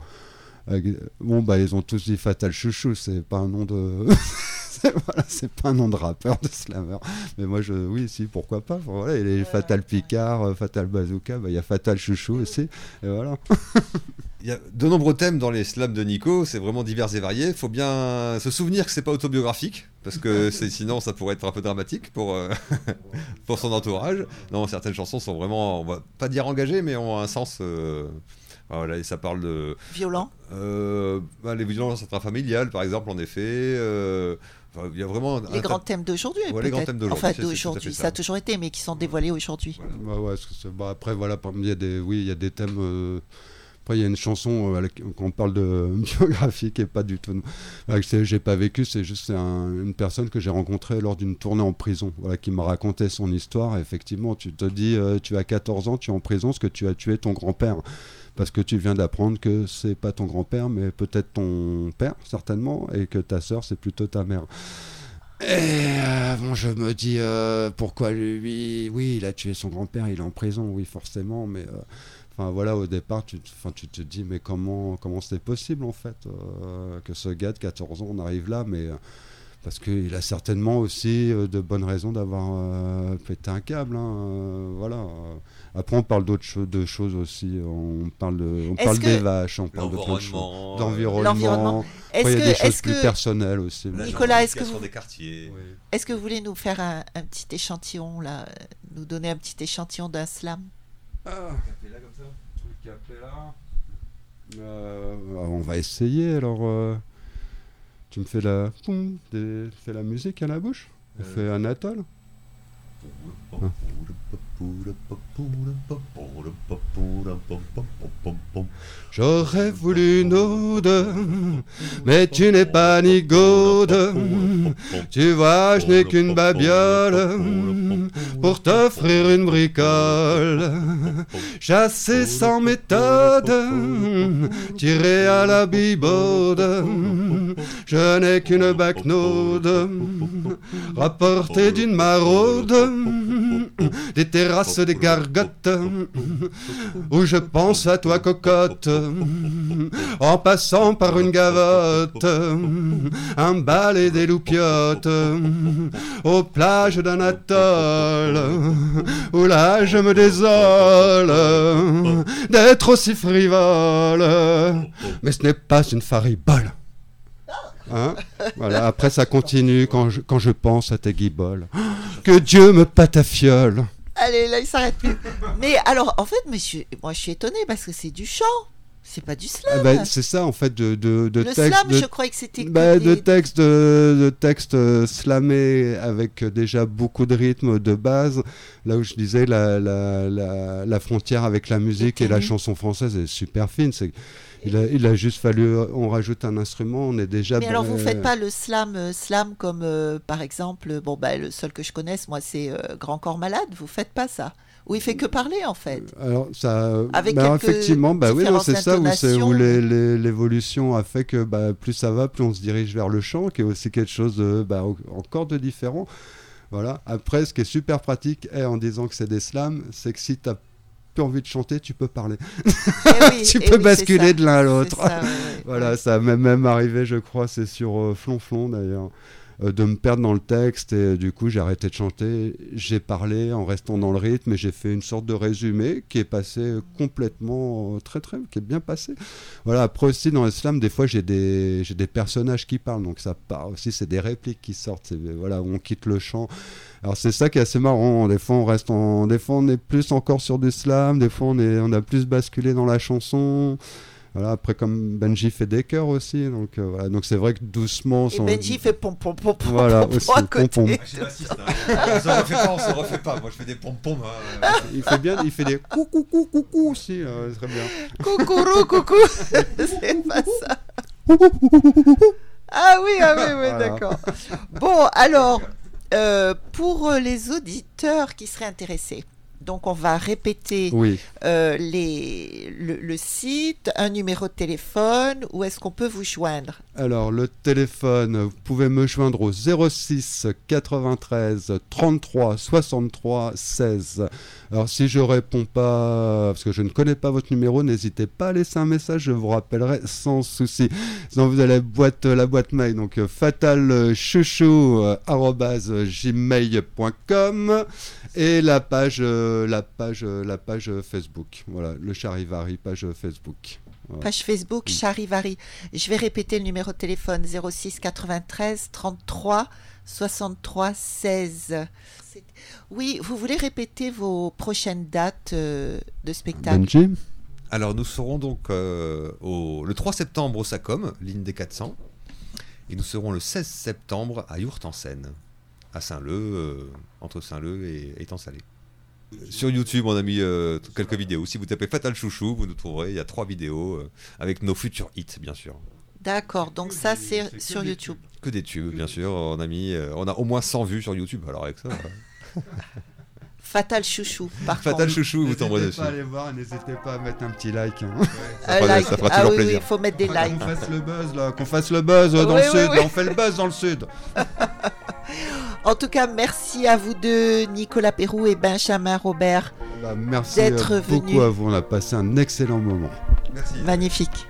Avec- bon bah ils ont tous dit Fatal Chouchou, c'est pas un nom de c'est voilà, c'est pas un nom de rappeur de slammer. Mais moi je oui si pourquoi pas. Voilà, il y a les Fatal Picard, euh, Fatal Bazooka, bah, il y a Fatal Chouchou aussi. Et voilà. Il y a de nombreux thèmes dans les slams de Nico, c'est vraiment divers et varié. Il faut bien se souvenir que c'est pas autobiographique, parce que c'est- sinon ça pourrait être un peu dramatique pour, euh, pour son entourage. Non, certaines chansons sont vraiment, on va pas dire engagées, mais ont un sens. euh, voilà, et ça parle de Violent. euh, bah, les violences intrafamiliales, par exemple, en effet. euh, il y a vraiment Les grands thèmes d'aujourd'hui, Ouais, les grands thèmes d'aujourd'hui, Enfin, d'aujourd'hui. Ça. ça. a toujours été, mais qui sont dévoilés aujourd'hui. Bah ouais, que bah après voilà, il y a des oui, il y a des thèmes euh, après il y a une chanson euh, à laquelle- quand on parle de biographie qui est pas du tout voilà, que c'est- j'ai pas vécu, c'est juste un- une personne que j'ai rencontrée lors d'une tournée en prison, voilà qui m'a raconté son histoire. Et effectivement, tu te dis euh, tu as 14 ans, tu es en prison parce que tu as tué ton grand-père. Parce que tu viens d'apprendre que c'est pas ton grand-père, mais peut-être ton père, certainement, et que ta sœur, c'est plutôt ta mère. Et euh, bon, je me dis euh, pourquoi lui, oui, il a tué son grand-père, il est en prison, oui, forcément, mais euh, enfin voilà, au départ, tu, tu te dis, mais comment comment c'est possible en fait que ce gars de 14 ans on arrive là, mais parce qu'il a certainement aussi euh, de bonnes raisons d'avoir euh, pété un câble, hein, euh, voilà. Après, on parle d'autres choses, de choses aussi, on parle de, on parle des vaches, on parle de plein de choses. l'environnement, d'environnement. Il y a que, des choses plus que, personnelles aussi. la Nicolas, est-ce que vous- des quartiers. Oui. est-ce que vous voulez nous faire un, un petit échantillon là, nous donner un petit échantillon d'un slam? Ah, Euh, on va essayer alors. Tu me fais la, des- fais la musique à la bouche? On Euh. fait un atoll? J'aurais voulu une ode, mais tu n'es pas ni gaude. Tu vois, je n'ai qu'une babiole pour t'offrir une bricole. Chassé sans méthode, tiré à la bibaude. Je n'ai qu'une backnode, rapportée d'une maraude, des terrasses des gargotes, où je pense à toi cocotte, en passant par une gavotte, un bal et des loupiottes, aux plages d'un atoll, où là je me désole d'être aussi frivole, mais ce n'est pas une faribole. Hein? Voilà, après ça continue quand je, quand je pense à tes guiboles. Que Dieu me patafiole. Allez, là, il s'arrête plus. Mais alors, en fait, monsieur, moi, je suis étonné parce que c'est du chant. C'est pas du slam. Ah bah, c'est ça en fait de, de, de le texte slam, de, je croyais que c'était. bah, de texte de, de texte euh, slamé avec euh, déjà beaucoup de rythme de base. Là où je disais la, la, la, la frontière avec la musique et la chanson française est super fine. C'est il a, il a juste fallu euh, on rajoute un instrument, on est déjà. Mais alors, vous euh, faites pas le slam, euh, slam comme euh, par exemple, bon, bah, le seul que je connaisse, moi, c'est euh, Grand Corps Malade. Vous faites pas ça. Où il fait que parler, en fait. Alors ça, Avec bah, effectivement, bah oui, c'est ça où, où l'évolution a fait que bah, plus ça va, plus on se dirige vers le chant, qui est aussi quelque chose de, bah, encore de différent. Voilà. Après, ce qui est super pratique, et en disant que c'est des slams, c'est que si tu plus envie de chanter, tu peux parler. Eh oui, tu eh peux oui, basculer de l'un à l'autre. ça, ouais, ouais. Voilà, ça m'est même arrivé, je crois, c'est sur euh, Flonflon d'ailleurs, de me perdre dans le texte et euh, du coup j'ai arrêté de chanter. J'ai parlé en restant dans le rythme et j'ai fait une sorte de résumé qui est passé euh, complètement euh, très très, qui est bien passé. Voilà, après aussi dans l'islam, des fois j'ai des, j'ai des personnages qui parlent, donc ça part aussi, c'est des répliques qui sortent, voilà, on quitte le chant. Alors c'est ça qui est assez marrant. Des fois on reste en, des fois on est plus encore sur du slam, des fois on est, on a plus basculé dans la chanson. Voilà, après comme Benji fait des chœurs aussi, donc euh, voilà, donc c'est vrai que doucement. Et Benji fait pom pom pom pom Voilà, pom aussi, pom, pom. Ah, j'ai l'assiste, hein. on se refait pas, on se refait pas. Moi, je fais des pom-pom. hein. il fait bien, il fait des coucou coucou coucou aussi, euh, très bien. Coucourou, coucou. c'est pas ça. Ah oui, ah oui, oui, Voilà. d'accord. Bon, alors, euh, pour les auditeurs qui seraient intéressés, donc on va répéter Oui, euh, les, le, le site, un numéro de téléphone, où est-ce qu'on peut vous joindre? Alors le téléphone, vous pouvez me joindre au 06 93 33 63 16. Alors si je réponds pas, parce que je ne connais pas votre numéro, n'hésitez pas à laisser un message, je vous rappellerai sans souci. Sinon vous avez la boîte, la boîte mail, donc euh, fatalchouchou@gmail.com et la page, euh, la page, euh, la page euh, Facebook. Voilà, le Charivari, page euh, Facebook. Voilà. Page Facebook Oui. Charivari. Je vais répéter le numéro de téléphone 06 93 33 63 16. C'est- Oui, vous voulez répéter vos prochaines dates euh, de spectacle Benji Alors, nous serons donc euh, au, le 3 septembre au SACOM, ligne des 400. Et nous serons le 16 septembre à Yourtes-en-Seine, à Saint-Leu, euh, entre Saint-Leu et Étang-Salé. Sur YouTube, on a mis euh, quelques vidéos. Si vous tapez Fatal Chouchou, vous nous trouverez. Il y a trois vidéos euh, avec nos futurs hits, bien sûr. D'accord, donc ça c'est sur YouTube. Que des tubes, bien sûr. On a mis, euh, on a au moins 100 vues sur YouTube. Alors avec ça, Fatal Chouchou, par Fatal contre. Chouchou, vous tomberez dessus. N'hésitez pas à aller voir et n'hésitez pas à mettre un petit like. hein. Ça Un fera- like. ça fera ah toujours oui, oui, plaisir. il faut mettre des likes. Qu'on fasse le buzz là, qu'on fasse le buzz euh, dans Oui, le oui, sud. oui. on fait le buzz dans le sud. En tout cas, merci à vous deux, Nicolas Pérou et Benjamin Robert. Bah, merci D'être beaucoup à vous. On a passé un excellent moment. Merci. Magnifique.